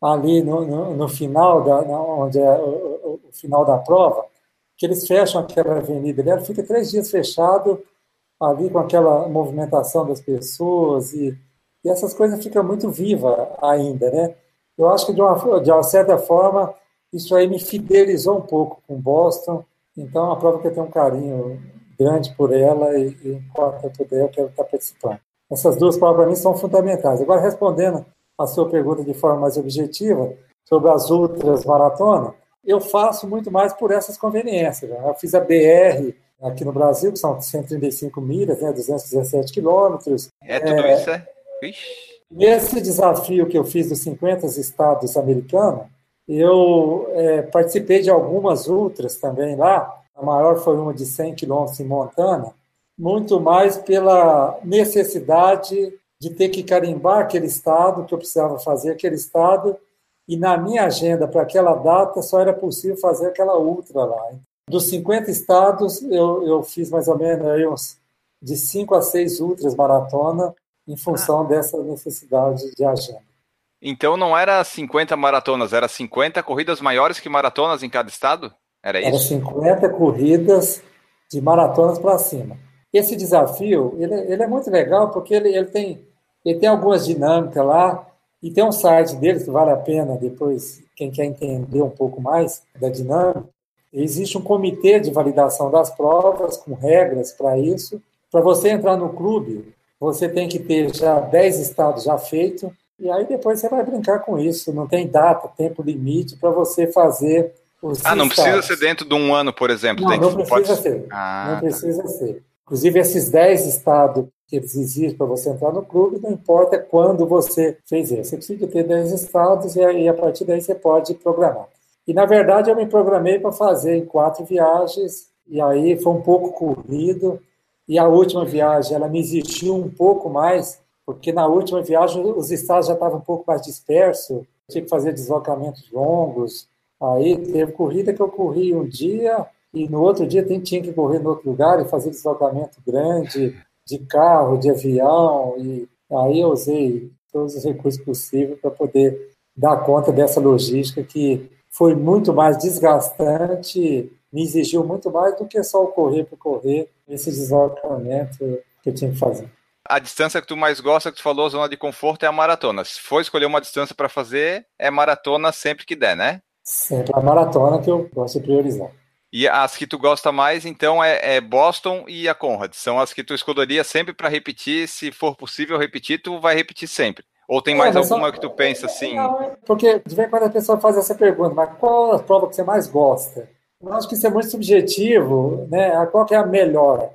ali no, no, no final, da, onde é o, o, final da prova, que eles fecham aquela avenida ela fica três dias fechado ali com aquela movimentação das pessoas e, e essas coisas ficam muito vivas ainda, né? eu acho que de uma, de uma certa forma isso aí me fidelizou um pouco com Boston. Então, é uma prova que eu tenho um carinho grande por ela e, e enquanto eu puder, eu quero estar participando. Essas duas provas para mim são fundamentais. Agora, respondendo a sua pergunta de forma mais objetiva sobre as outras maratonas, eu faço muito mais por essas conveniências. Né? Eu fiz a BR aqui no Brasil, que são 135 milhas, né, 217 quilômetros. É tudo é, isso, é? Ixi. Nesse desafio que eu fiz dos 50 estados americanos, eu é, participei de algumas outras também lá. A maior foi uma de 100 quilômetros em Montana, muito mais pela necessidade de ter que carimbar aquele estado que eu precisava fazer aquele estado e na minha agenda para aquela data só era possível fazer aquela ultra lá. Dos 50 estados, eu, eu fiz mais ou menos aí uns de 5 a 6 ultras maratona em função dessa necessidade de agenda. Então não era 50 maratonas, era 50 corridas maiores que maratonas em cada estado? Era isso? Era 50 corridas de maratonas para cima. Esse desafio, ele, ele, é muito legal porque ele, ele, tem, ele tem algumas dinâmicas lá e tem um site dele que vale a pena depois, quem quer entender um pouco mais da dinâmica. Existe um comitê de validação das provas com regras para isso. Para você entrar no clube, você tem que ter já 10 estados já feitos e aí depois você vai brincar com isso. Não tem data, tempo limite para você fazer os. Ah, não estados. precisa ser dentro de um ano, por exemplo. Não, não precisa pode... ser. Ah, não tá. precisa ser. Inclusive, esses 10 estados que eles exigem para você entrar no clube, não importa quando você fez isso. Você precisa ter 10 estados e aí, a partir daí você pode programar. E, na verdade, eu me programei para fazer em quatro viagens, e aí foi um pouco corrido. E a última viagem, ela me exigiu um pouco mais, porque na última viagem os estados já estavam um pouco mais dispersos, tinha que fazer deslocamentos longos. Aí teve corrida que eu corri um dia e no outro dia tinha que correr no outro lugar e fazer deslocamento grande de carro, de avião. E aí eu usei todos os recursos possíveis para poder dar conta dessa logística que foi muito mais desgastante, me exigiu muito mais do que só o correr por correr, esse deslocamento que eu tinha que fazer a distância que tu mais gosta, que tu falou, zona de conforto, é a maratona. Se for escolher uma distância para fazer, é maratona sempre que der, né? Sempre a maratona que eu gosto de priorizar. E as que tu gosta mais, então, é, é Boston e a Conrad. São as que tu escolheria sempre para repetir. Se for possível repetir, tu vai repetir sempre. Ou tem é, mais é, alguma só... que tu pensa assim? Não, é porque de vez em quando a pessoa faz essa pergunta, mas qual a prova que você mais gosta? Eu acho que isso é muito subjetivo, né? Qual que é a melhor?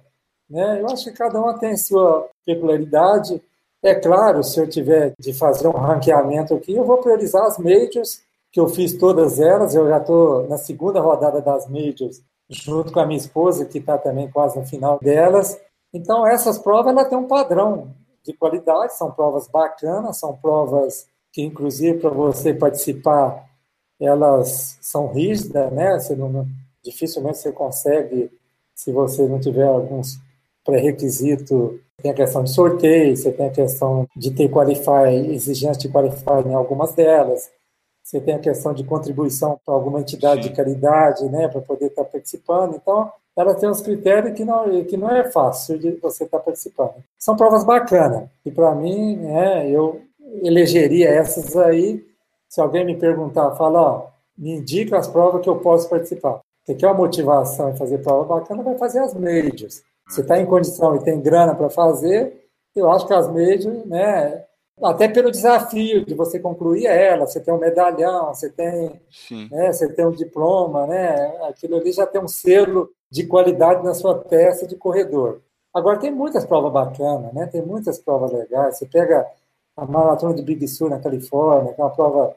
Né? Eu acho que cada uma tem sua peculiaridade. É claro, se eu tiver de fazer um ranqueamento aqui, eu vou priorizar as majors, que eu fiz todas elas. Eu já estou na segunda rodada das majors, junto com a minha esposa, que está também quase no final delas. Então, essas provas ela tem um padrão de qualidade, são provas bacanas, são provas que, inclusive, para você participar, elas são rígidas, né? Você não, dificilmente você consegue, se você não tiver alguns pré-requisito, tem a questão de sorteio, você tem a questão de ter qualify, exigência de qualify em algumas delas, você tem a questão de contribuição para alguma entidade Sim. de caridade, né, para poder estar participando. Então, ela tem uns critérios que não, que não é fácil de você estar participando. São provas bacanas, e para mim, né, eu elegeria essas aí. Se alguém me perguntar, fala, ó, me indica as provas que eu posso participar. Você quer uma motivação em fazer prova bacana, vai fazer as majors. Você está em condição e tem grana para fazer, eu acho que as majors, né, até pelo desafio de você concluir ela, você tem um medalhão, você tem, né, você tem um diploma, né, aquilo ali já tem um selo de qualidade na sua testa de corredor. Agora tem muitas provas bacanas, né, tem muitas provas legais. Você pega a maratona de Big Sur na Califórnia, que é uma prova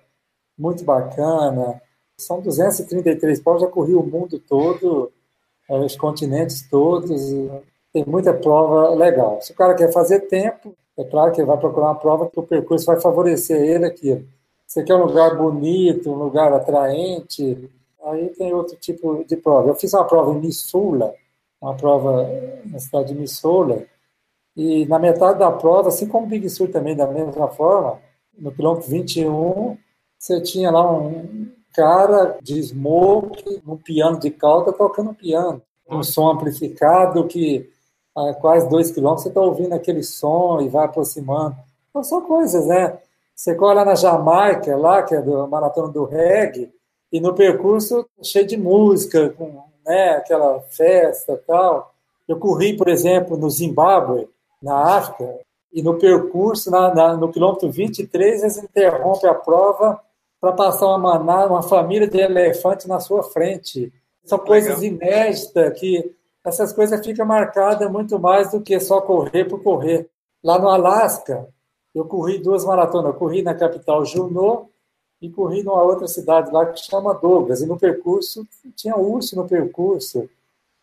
muito bacana. São 233 provas, já corri o mundo todo é, os continentes todos, tem muita prova legal. Se o cara quer fazer tempo, é claro que ele vai procurar uma prova que o percurso vai favorecer ele aqui. Você quer um lugar bonito, um lugar atraente, aí tem outro tipo de prova. Eu fiz uma prova em Missoula, uma prova na cidade de Missoula, e na metade da prova, assim como Big Sur também, da mesma forma, no quilômetro 21, você tinha lá um, cara de smoke, um piano de cauda, tocando piano. Um som amplificado que a quase dois quilômetros você está ouvindo aquele som e vai aproximando. Então, são coisas, né? Você corre lá na Jamaica, lá, que é do maratona do reggae, e no percurso cheio de música, com né, aquela festa e tal. Eu corri, por exemplo, no Zimbábue, na África, e no percurso, na, na, no quilômetro 23, eles interrompem a prova para passar uma manada, uma família de elefantes na sua frente. São coisas Legal. inéditas que essas coisas ficam marcadas muito mais do que só correr por correr. Lá no Alasca, eu corri duas maratonas. Eu corri na capital Juneau e corri numa outra cidade lá que chama Douglas. E no percurso, tinha urso no percurso,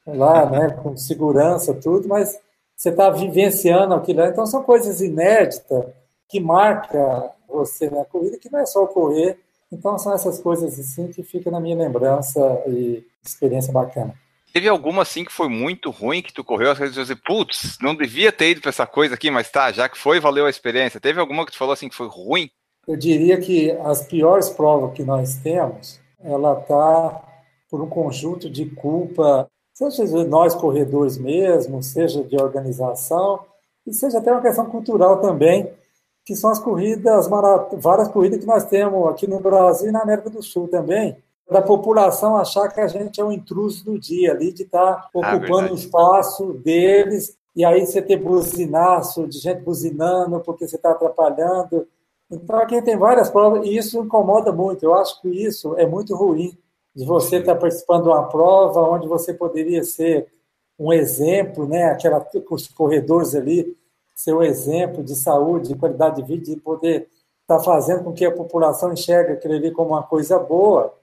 lá, né, com segurança, tudo, mas você está vivenciando aquilo. Então, são coisas inéditas que marcam você na corrida, que não é só correr. Então, são essas coisas assim que ficam na minha lembrança e experiência bacana. Teve alguma assim que foi muito ruim que tu correu? Às vezes você, putz, não devia ter ido para essa coisa aqui, mas tá, já que foi, valeu a experiência. Teve alguma que tu falou assim que foi ruim? Eu diria que as piores provas que nós temos, ela tá por um conjunto de culpa seja de nós corredores mesmo, seja de organização, e seja até uma questão cultural também, que são as corridas, várias corridas que nós temos aqui no Brasil e na América do Sul também, da população achar que a gente é um intruso do dia ali, de estar tá ah, ocupando o ah, espaço deles, e aí você ter buzinaço de gente buzinando porque você está atrapalhando. Então aqui tem várias provas, e isso incomoda muito. Eu acho que isso é muito ruim de você estar participando de uma prova onde você poderia ser um exemplo, né? Aquela, os corredores ali, ser um exemplo de saúde, de qualidade de vida, de poder estar fazendo com que a população enxergue aquilo ali como uma coisa boa.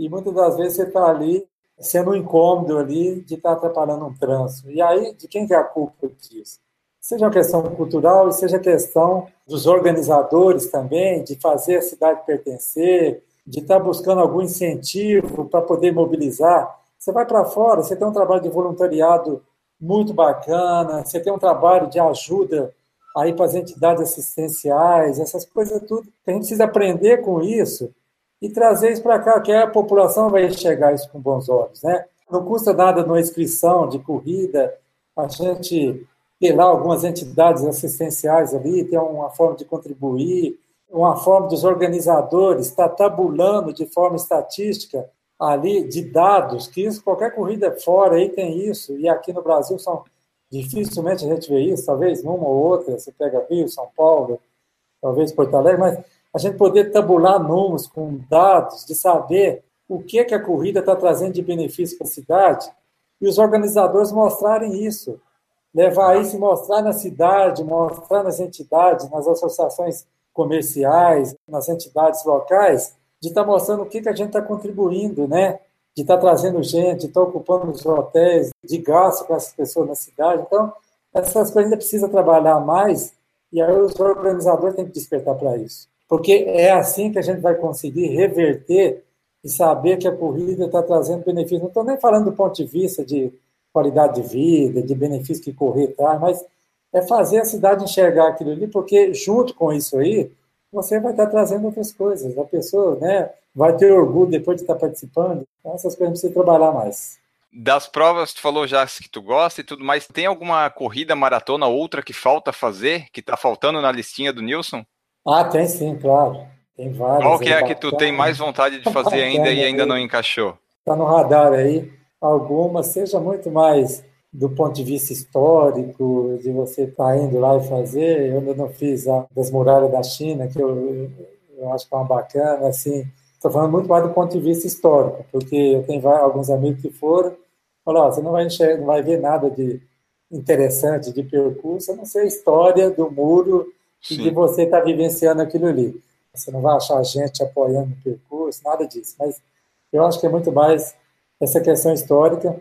E muitas das vezes você está ali sendo um incômodo ali de estar atrapalhando um trânsito. E aí, de quem que é a culpa disso? Seja a questão cultural e seja questão dos organizadores também, de fazer a cidade pertencer, de estar tá buscando algum incentivo para poder mobilizar. Você vai para fora, você tem um trabalho de voluntariado muito bacana, você tem um trabalho de ajuda aí para as entidades assistenciais, essas coisas tudo. A gente precisa aprender com isso e trazer isso para cá, que a população vai enxergar isso com bons olhos, né? Não custa nada numa inscrição de corrida, a gente ter lá algumas entidades assistenciais ali, ter uma forma de contribuir, uma forma dos organizadores estar tá tabulando de forma estatística ali de dados, que isso, qualquer corrida fora aí tem isso, e aqui no Brasil são dificilmente a gente vê isso, talvez numa ou outra, você pega Rio, São Paulo, talvez Porto Alegre, mas a gente poder tabular números com dados, de saber o que, que a corrida está trazendo de benefício para a cidade, e os organizadores mostrarem isso, levar isso e mostrar na cidade, mostrar nas entidades, nas associações comerciais, nas entidades locais, de estar tá mostrando o que, que a gente está contribuindo, né? De estar tá trazendo gente, de estar tá ocupando os hotéis, de gasto com essas pessoas na cidade. Então, essas coisas ainda precisa trabalhar mais e aí os organizadores têm que despertar para isso. Porque é assim que a gente vai conseguir reverter e saber que a corrida está trazendo benefícios. Não estou nem falando do ponto de vista de qualidade de vida, de benefício que correr traz, mas é fazer a cidade enxergar aquilo ali, porque junto com isso aí, você vai estar trazendo outras coisas. A pessoa né, vai ter orgulho depois de estar participando. Então, essas coisas precisa trabalhar mais. Das provas, tu falou já que tu gosta e tudo mais. Tem alguma corrida, maratona, outra que falta fazer, que está faltando na listinha do Nilson? Ah, tem sim, claro. Tem várias. Qual que é a que tu tem mais vontade de fazer ainda e ainda não encaixou? Está no radar aí. Alguma, seja muito mais do ponto de vista histórico, de você estar tá indo lá e fazer. Eu ainda não fiz a das muralhas da China, que eu, eu acho que é uma bacana, assim. Estou falando muito mais do ponto de vista histórico, porque eu tenho alguns amigos que foram, falaram, você não vai, enxergar, não vai ver nada de interessante de percurso, a não ser a história do muro Sim. e de você estar tá vivenciando aquilo ali. Você não vai achar gente apoiando o percurso, nada disso. Mas eu acho que é muito mais essa questão histórica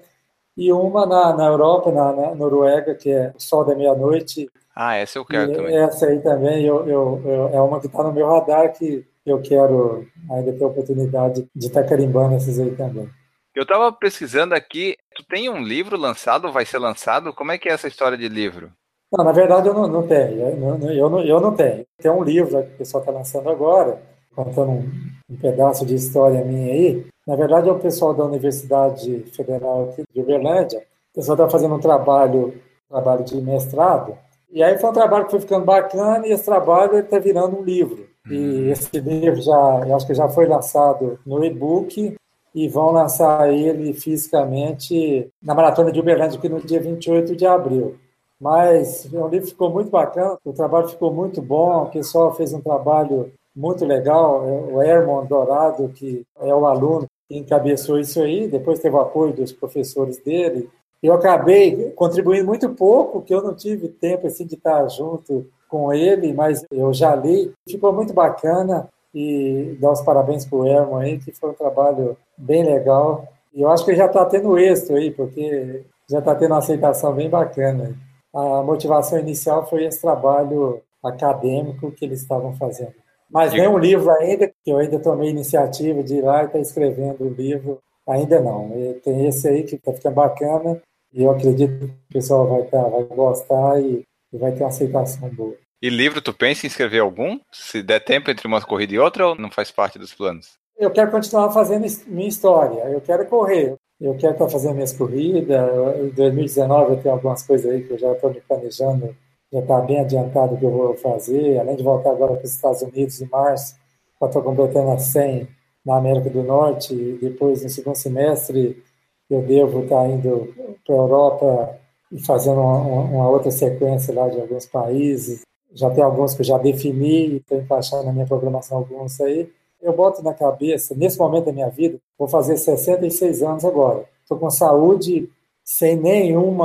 e uma na, na Europa, na, na Noruega, que é o Sol da Meia-Noite. Ah, essa eu quero e também. Essa aí também eu, eu, eu é uma que está no meu radar que eu quero ainda ter a oportunidade de estar tá carimbando essas aí também. Eu estava pesquisando aqui, tu tem um livro lançado, vai ser lançado? Como é que é essa história de livro? Não, na verdade eu não, não tenho, eu não, eu, não, eu não tenho. Tem um livro que o pessoal está lançando agora, contando um, um pedaço de história minha aí, na verdade, é o pessoal da Universidade Federal de Uberlândia. O pessoal está fazendo um trabalho, trabalho de mestrado. E aí foi um trabalho que foi ficando bacana e esse trabalho está virando um livro. E esse livro já, eu acho que já foi lançado no e-book e vão lançar ele fisicamente na Maratona de Uberlândia, aqui no dia 28 de abril. Mas o livro ficou muito bacana, o trabalho ficou muito bom, o pessoal fez um trabalho muito legal. O Herman Dourado, que é o aluno que encabeçou isso aí, depois teve o apoio dos professores dele. Eu acabei contribuindo muito pouco, que eu não tive tempo assim, de estar junto com ele, mas eu já li. Ficou muito bacana e dar os parabéns para o Herman aí, que foi um trabalho bem legal. E eu acho que já está tendo êxito aí, porque já está tendo uma aceitação bem bacana. A motivação inicial foi esse trabalho acadêmico que eles estavam fazendo. Mas nem um livro ainda, que eu ainda tomei iniciativa de ir lá e estar tá escrevendo o livro, ainda não. E tem esse aí que está ficando bacana e eu acredito que o pessoal vai, tá, vai gostar e, e vai ter uma aceitação boa. E livro, tu pensa em escrever algum? Se der tempo entre uma corrida e outra ou não faz parte dos planos? Eu quero continuar fazendo minha história, eu quero correr, eu quero estar fazendo minhas corridas. Em 2019 eu tenho algumas coisas aí que eu já estou me planejando, já está bem adiantado o que eu vou fazer, além de voltar agora para os Estados Unidos em março, para estar completando a 100 na América do Norte, e depois no segundo semestre eu devo estar indo para a Europa e fazendo uma, uma outra sequência lá de alguns países, já tem alguns que eu já defini, estou encaixando na minha programação alguns aí. Eu boto na cabeça, nesse momento da minha vida, vou fazer 66 anos agora. Estou com saúde sem nenhum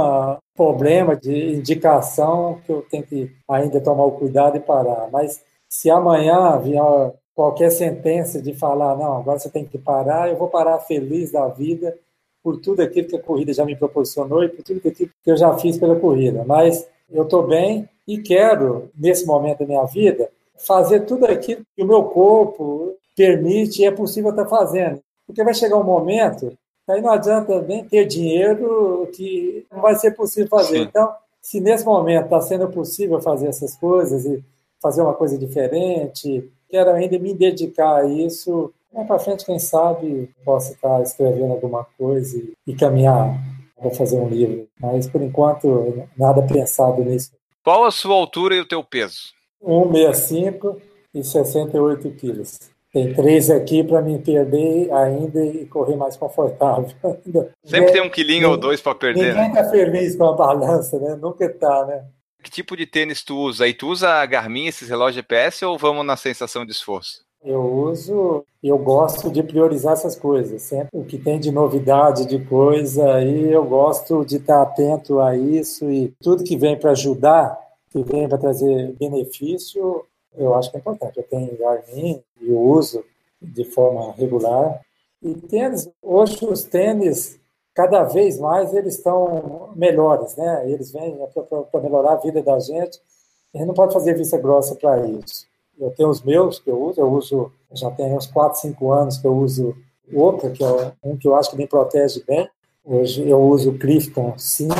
problema de indicação que eu tenho que ainda tomar o cuidado e parar. Mas se amanhã vier qualquer sentença de falar, não, agora você tem que parar, eu vou parar feliz da vida por tudo aquilo que a corrida já me proporcionou e por tudo aquilo que eu já fiz pela corrida. Mas eu estou bem e quero, nesse momento da minha vida, fazer tudo aquilo que o meu corpo permite e é possível estar fazendo. Porque vai chegar um momento, aí não adianta nem ter dinheiro que não vai ser possível fazer. Sim. Então, se nesse momento está sendo possível fazer essas coisas e fazer uma coisa diferente, quero ainda me dedicar a isso. Mais para frente, quem sabe, posso estar escrevendo alguma coisa e caminhar para fazer um livro. Mas, por enquanto, nada pensado nisso. Qual a sua altura e o teu peso? 1,65 e 68 quilos. Tem três aqui para me perder ainda e correr mais confortável. [laughs] Sempre tem um quilinho ou dois para perder. Ninguém está né? feliz com a balança, né? Nunca está, né? Que tipo de tênis tu usa? E tu usa a Garmin, esses relógios GPS, ou vamos na sensação de esforço? Eu uso, eu gosto de priorizar essas coisas. Sempre o que tem de novidade, de coisa, aí eu gosto de estar atento a isso e tudo que vem para ajudar, que vem para trazer benefício, eu acho que é importante. Eu tenho Garmin e uso de forma regular. E tênis, hoje os tênis cada vez mais eles estão melhores, né? Eles vêm para melhorar a vida da gente. A gente não pode fazer vista grossa para isso. Eu tenho os meus que eu uso, eu uso, já tem uns 4, 5 anos que eu uso outra, que é um que eu acho que me protege bem. Hoje eu uso o Clifton 5,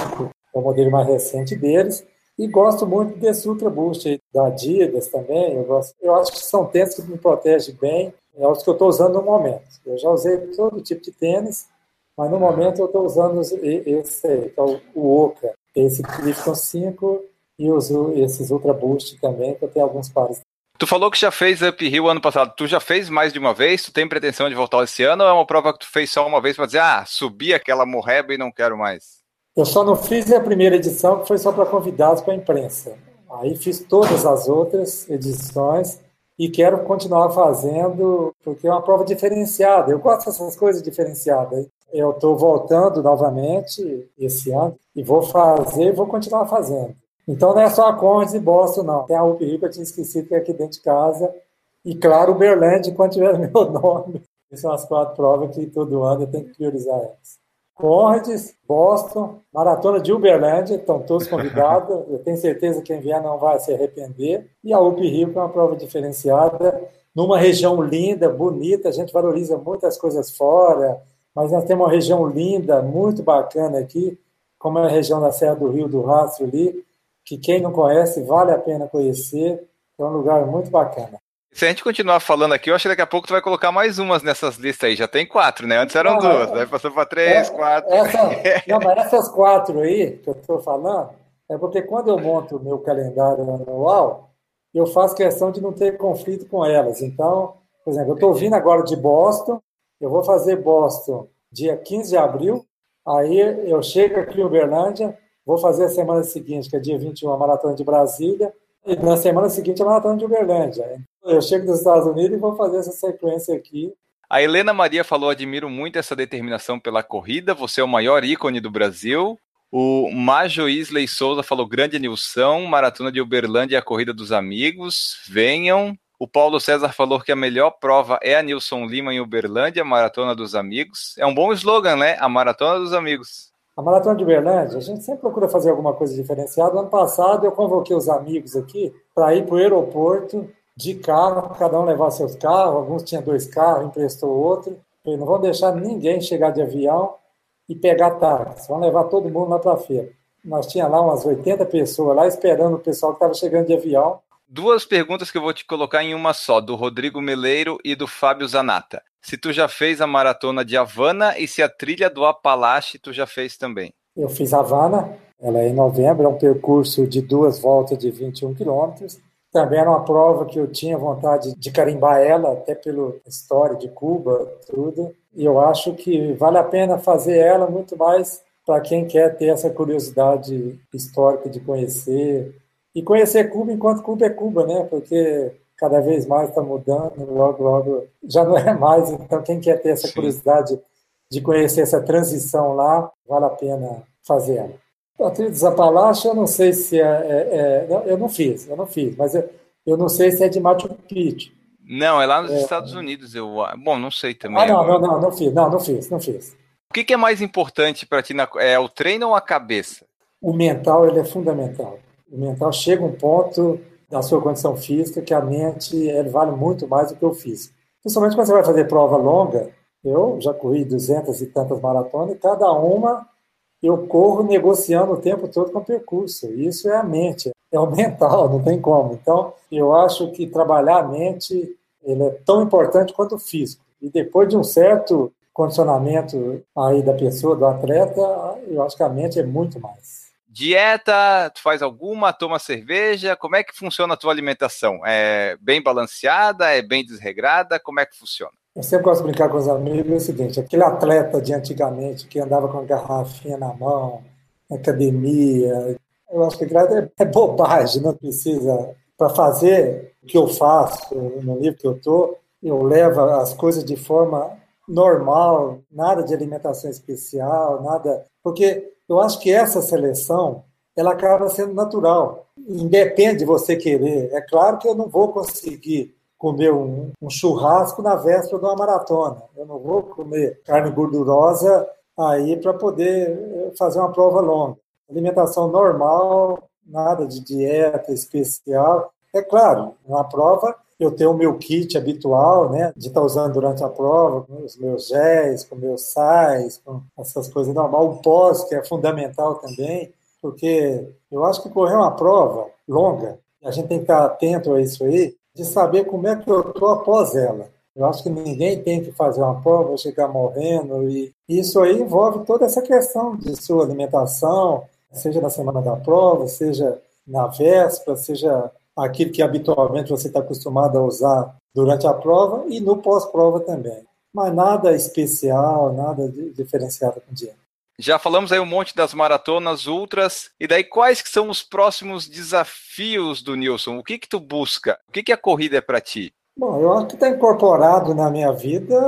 é o modelo mais recente deles, e gosto muito desse Ultra Boost da Adidas também. Eu, gosto, eu acho que são tênis que me protegem bem, é os que eu estou usando no momento. Eu já usei todo tipo de tênis, mas no momento eu estou usando esse aí, que é o, o Oca, esse Clifton 5 e uso esses Ultra Boost também, que eu tenho alguns pares. Tu falou que já fez uphill ano passado. Tu já fez mais de uma vez? Tu tem pretensão de voltar esse ano ou é uma prova que tu fez só uma vez para dizer, ah, subi aquela morreba e não quero mais? Eu só não fiz a primeira edição, que foi só para convidados para a imprensa. Aí fiz todas as outras edições e quero continuar fazendo, porque é uma prova diferenciada. Eu gosto dessas coisas diferenciadas. Eu estou voltando novamente esse ano e vou fazer e vou continuar fazendo. Então não é só a Condes e Boston, não. Tem a UP que eu tinha esquecido que é aqui dentro de casa. E claro, Uberlândia, [laughs] quando tiver meu nome. Essas são as quatro provas que todo ano eu tenho que priorizar elas. Conrads, Boston, Maratona de Uberlândia, estão todos convidados. [laughs] Eu tenho certeza que quem vier não vai se arrepender. E a UP Rio, que é uma prova diferenciada, numa região linda, bonita. A gente valoriza muitas coisas fora, mas nós temos uma região linda, muito bacana aqui, como é a região da Serra do Rio do Rastro ali, que quem não conhece vale a pena conhecer. É um lugar muito bacana. Se a gente continuar falando aqui, eu acho que daqui a pouco tu vai colocar mais umas nessas listas aí. Já tem quatro, né? Antes eram duas, aí passou para três, é, quatro. Essa, [laughs] não, mas essas quatro aí que eu estou falando, é porque quando eu monto o meu calendário anual, eu faço questão de não ter conflito com elas. Então, por exemplo, eu estou vindo agora de Boston, eu vou fazer Boston dia 15 de abril, aí eu chego aqui em Uberlândia, vou fazer a semana seguinte, que é dia 21, a Maratona de Brasília, e na semana seguinte a Maratona de Uberlândia. Eu chego dos Estados Unidos e vou fazer essa sequência aqui. A Helena Maria falou: admiro muito essa determinação pela corrida, você é o maior ícone do Brasil. O Majo Isley Souza falou: grande Nilson, maratona de Uberlândia e a corrida dos amigos, venham. O Paulo César falou que a melhor prova é a Nilson Lima em Uberlândia, Maratona dos Amigos. É um bom slogan, né? A Maratona dos Amigos. A Maratona de Uberlândia, a gente sempre procura fazer alguma coisa diferenciada. Ano passado eu convoquei os amigos aqui para ir para o aeroporto de carro, cada um levar seus carros, alguns tinham dois carros, emprestou outro. Falei, não vão deixar ninguém chegar de avião e pegar táxi, vão levar todo mundo lá para a feira. Nós tinha lá umas 80 pessoas lá esperando o pessoal que estava chegando de avião. Duas perguntas que eu vou te colocar em uma só, do Rodrigo Meleiro e do Fábio Zanata se tu já fez a maratona de Havana e se a trilha do Apalache tu já fez também. Eu fiz Havana, ela é em novembro, é um percurso de duas voltas de 21 quilômetros. Também era uma prova que eu tinha vontade de carimbar ela, até pela história de Cuba, tudo. E eu acho que vale a pena fazer ela muito mais para quem quer ter essa curiosidade histórica de conhecer. E conhecer Cuba enquanto Cuba é Cuba, né? Porque cada vez mais está mudando, logo, logo já não é mais. Então, quem quer ter essa curiosidade de conhecer essa transição lá, vale a pena fazer ela. A trilha dos Apalaches, eu não sei se é, é, é, Eu não fiz, eu não fiz, mas eu, eu não sei se é de Machu Picchu. Não, é lá nos é, Estados Unidos. Eu, bom, não sei também. Ah, não, não, não, não fiz, não, não fiz, não fiz. O que, que é mais importante para ti? Na, é o treino ou a cabeça? O mental, ele é fundamental. O mental chega um ponto da sua condição física, que a mente ele vale muito mais do que o físico. Principalmente quando você vai fazer prova longa, eu já corri duzentas e tantas maratonas, e cada uma eu corro negociando o tempo todo com o percurso. Isso é a mente, é o [laughs] mental, não tem como. Então, eu acho que trabalhar a mente ele é tão importante quanto o físico. E depois de um certo condicionamento aí da pessoa, do atleta, eu acho que a mente é muito mais. Dieta, tu faz alguma, toma cerveja, como é que funciona a tua alimentação? É bem balanceada, é bem desregrada, como é que funciona? Eu sempre gosto de brincar com os amigos, é o seguinte, aquele atleta de antigamente que andava com a garrafinha na mão, academia, eu acho que é, é bobagem, não precisa. Para fazer o que eu faço no nível que eu estou, eu levo as coisas de forma normal, nada de alimentação especial, nada. Porque eu acho que essa seleção ela acaba sendo natural. Independe de você querer. É claro que eu não vou conseguir comer um, um, churrasco na véspera de uma maratona. Eu não vou comer carne gordurosa aí para poder eh, fazer uma prova longa. Alimentação normal, nada de dieta especial. É claro, na prova eu tenho o meu kit habitual, né, de estar tá usando durante a prova, com os meus géis, com meus sais, com essas coisas normais. O pós, que é fundamental também, porque eu acho que correr uma prova longa, a gente tem que estar atento a isso aí, de saber como é que eu estou após ela. Eu acho que ninguém tem que fazer uma prova, chegar morrendo, e isso aí envolve toda essa questão de sua alimentação, seja na semana da prova, seja na véspera, seja aquilo que habitualmente você está acostumado a usar durante a prova e no pós-prova também. Mas nada especial, nada diferenciado com o dia. Já falamos aí um monte das maratonas, ultras, e daí quais que são os próximos desafios do Nilson? O que que tu busca? O que que a corrida é para ti? Bom, eu acho que está incorporado na minha vida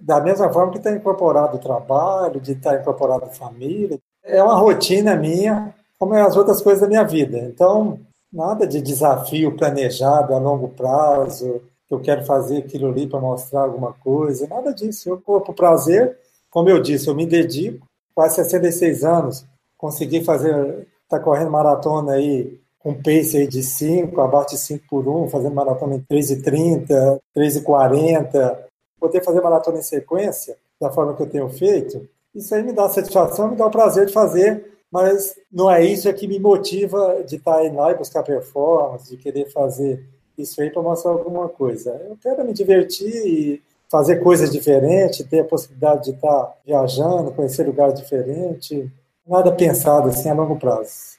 da mesma forma que está incorporado o trabalho, de estar tá incorporado a família. É uma rotina minha, como é as outras coisas da minha vida. Então, Nada de desafio planejado a longo prazo, que eu quero fazer aquilo ali para mostrar alguma coisa, nada disso. Eu corro por prazer, como eu disse, eu me dedico, quase 66 anos, consegui fazer, tá correndo maratona aí com pace aí de 5, abaixo de 5 por 1, fazendo maratona em 3,30, 3,40, poder fazer maratona em sequência, da forma que eu tenho feito, isso aí me dá satisfação, me dá o prazer de fazer mas não é isso que me motiva de estar indo lá e buscar performance, de querer fazer isso aí para mostrar alguma coisa. Eu quero me divertir e fazer coisas diferentes, ter a possibilidade de estar viajando, conhecer lugares diferentes, nada pensado assim a longo prazo.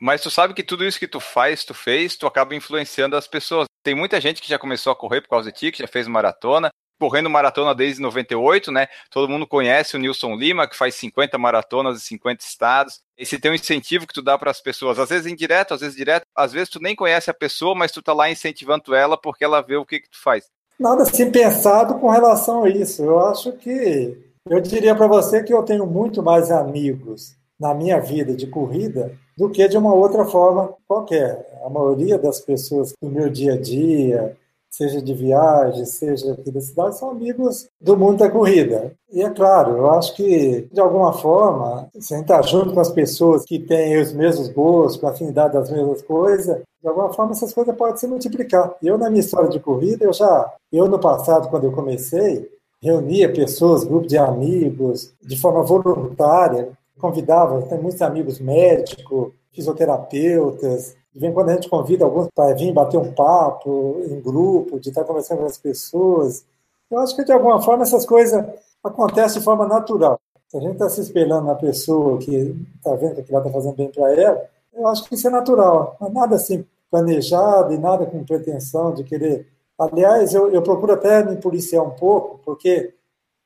Mas tu sabe que tudo isso que tu faz, tu fez, tu acaba influenciando as pessoas. Tem muita gente que já começou a correr por causa de ti, que já fez maratona, correndo maratona desde 98, né? Todo mundo conhece o Nilson Lima, que faz 50 maratonas em 50 estados. Esse tem um incentivo que tu dá para as pessoas, às vezes indireto, às vezes direto, às vezes tu nem conhece a pessoa, mas tu tá lá incentivando ela porque ela vê o que que tu faz. Nada assim pensado com relação a isso. Eu acho que eu diria para você que eu tenho muito mais amigos na minha vida de corrida do que de uma outra forma qualquer. A maioria das pessoas do meu dia a dia, seja de viagem, seja aqui da cidade, são amigos do mundo da corrida. E é claro, eu acho que, de alguma forma, se a gente está junto com as pessoas que têm os mesmos gostos, com afinidade das mesmas coisas, de alguma forma essas coisas podem se multiplicar. Eu, na minha história de corrida, eu já, eu no passado, quando eu comecei, reunia pessoas, grupo de amigos, de forma voluntária, convidava, tem muitos amigos médicos, fisioterapeutas, de vez em quando a gente convida alguns para vir bater um papo em grupo, de estar conversando com as pessoas. Eu acho que, de alguma forma, essas coisas acontecem de forma natural. Se a gente está se espelhando na pessoa que está vendo que aquilo está fazendo bem para ela, eu acho que isso é natural. Não é nada assim planejado e nada com pretensão de querer. Aliás, eu, eu procuro até me policiar um pouco, porque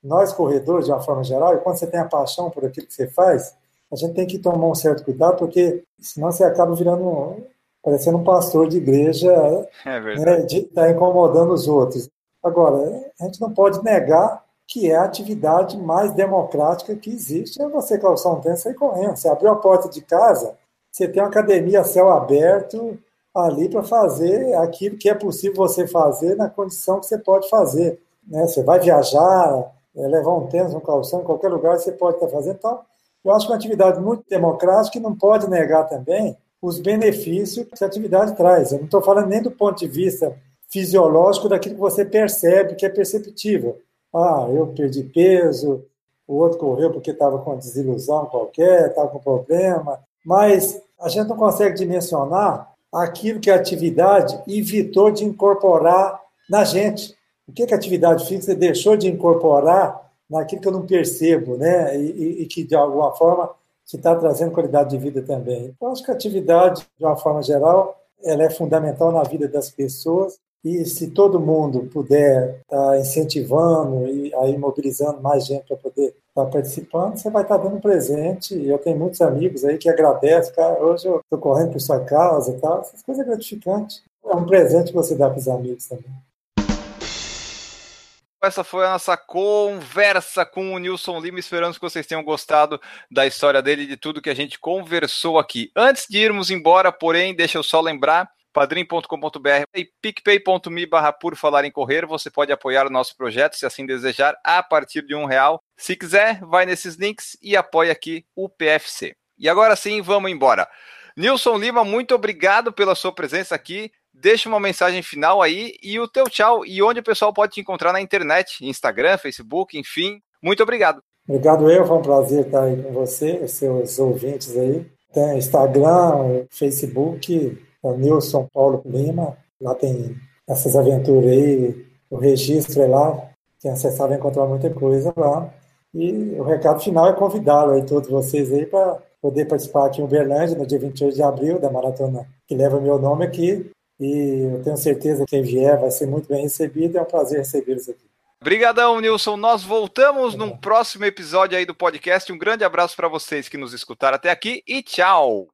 nós corredores, de uma forma geral, e quando você tem a paixão por aquilo que você faz, a gente tem que tomar um certo cuidado, porque senão você acaba virando parecendo um pastor de igreja, é né, de estar tá incomodando os outros. Agora, a gente não pode negar que é a atividade mais democrática que existe, é você calçar um tênis e sair correndo. Você abriu a porta de casa, você tem uma academia a céu aberto ali para fazer aquilo que é possível você fazer na condição que você pode fazer. Né? Você vai viajar, é, levar um tênis, um calção, em qualquer lugar você pode estar fazendo. Então, eu acho que é uma atividade muito democrática e não pode negar também os benefícios que a atividade traz. Eu não estou falando nem do ponto de vista fisiológico daquilo que você percebe, que é perceptível. Ah, eu perdi peso, o outro correu porque estava com uma desilusão qualquer, estava com problema. Mas a gente não consegue dimensionar aquilo que a atividade evitou de incorporar na gente. O que, que a atividade física deixou de incorporar naquilo que eu não percebo, né? E, e, e que, de alguma forma, que está trazendo qualidade de vida também. Então, acho que a atividade, de uma forma geral, ela é fundamental na vida das pessoas e se todo mundo puder estar tá incentivando e aí mobilizando mais gente para poder estar tá participando, você vai estar tá dando presente. Eu tenho muitos amigos aí que agradecem, cara, hoje eu estou correndo por sua casa e tal, essas coisas gratificantes. É um presente que você dá para os amigos também. Essa foi a nossa conversa com o Nilson Lima. Esperamos que vocês tenham gostado da história dele e de tudo que a gente conversou aqui. Antes de irmos embora, porém, deixa eu só lembrar padrim.com.br e picpay.me barra por falar em correr. Você pode apoiar o nosso projeto, se assim desejar, a partir de um real. Se quiser, vai nesses links e apoia aqui o PFC. E agora sim, vamos embora. Nilson Lima, muito obrigado pela sua presença aqui deixa uma mensagem final aí e o teu tchau e onde o pessoal pode te encontrar na internet, Instagram, Facebook, enfim. Muito obrigado. Obrigado eu, foi um prazer estar aí com você, os seus ouvintes aí. Tem Instagram, Facebook, é Nilson Paulo Lima, lá tem essas aventuras aí, o registro é lá, quem acessar vai encontrar muita coisa lá. E o recado final é convidá-lo aí, todos vocês aí, para poder participar aqui em Uberlândia, no dia 28 de abril, da maratona que leva meu nome aqui, e eu tenho certeza que quem vier vai ser muito bem recebido. É um prazer recebê-los aqui. Obrigadão, Nilson. Nós voltamos num próximo episódio aí do podcast. Um grande abraço para vocês que nos escutaram até aqui e tchau.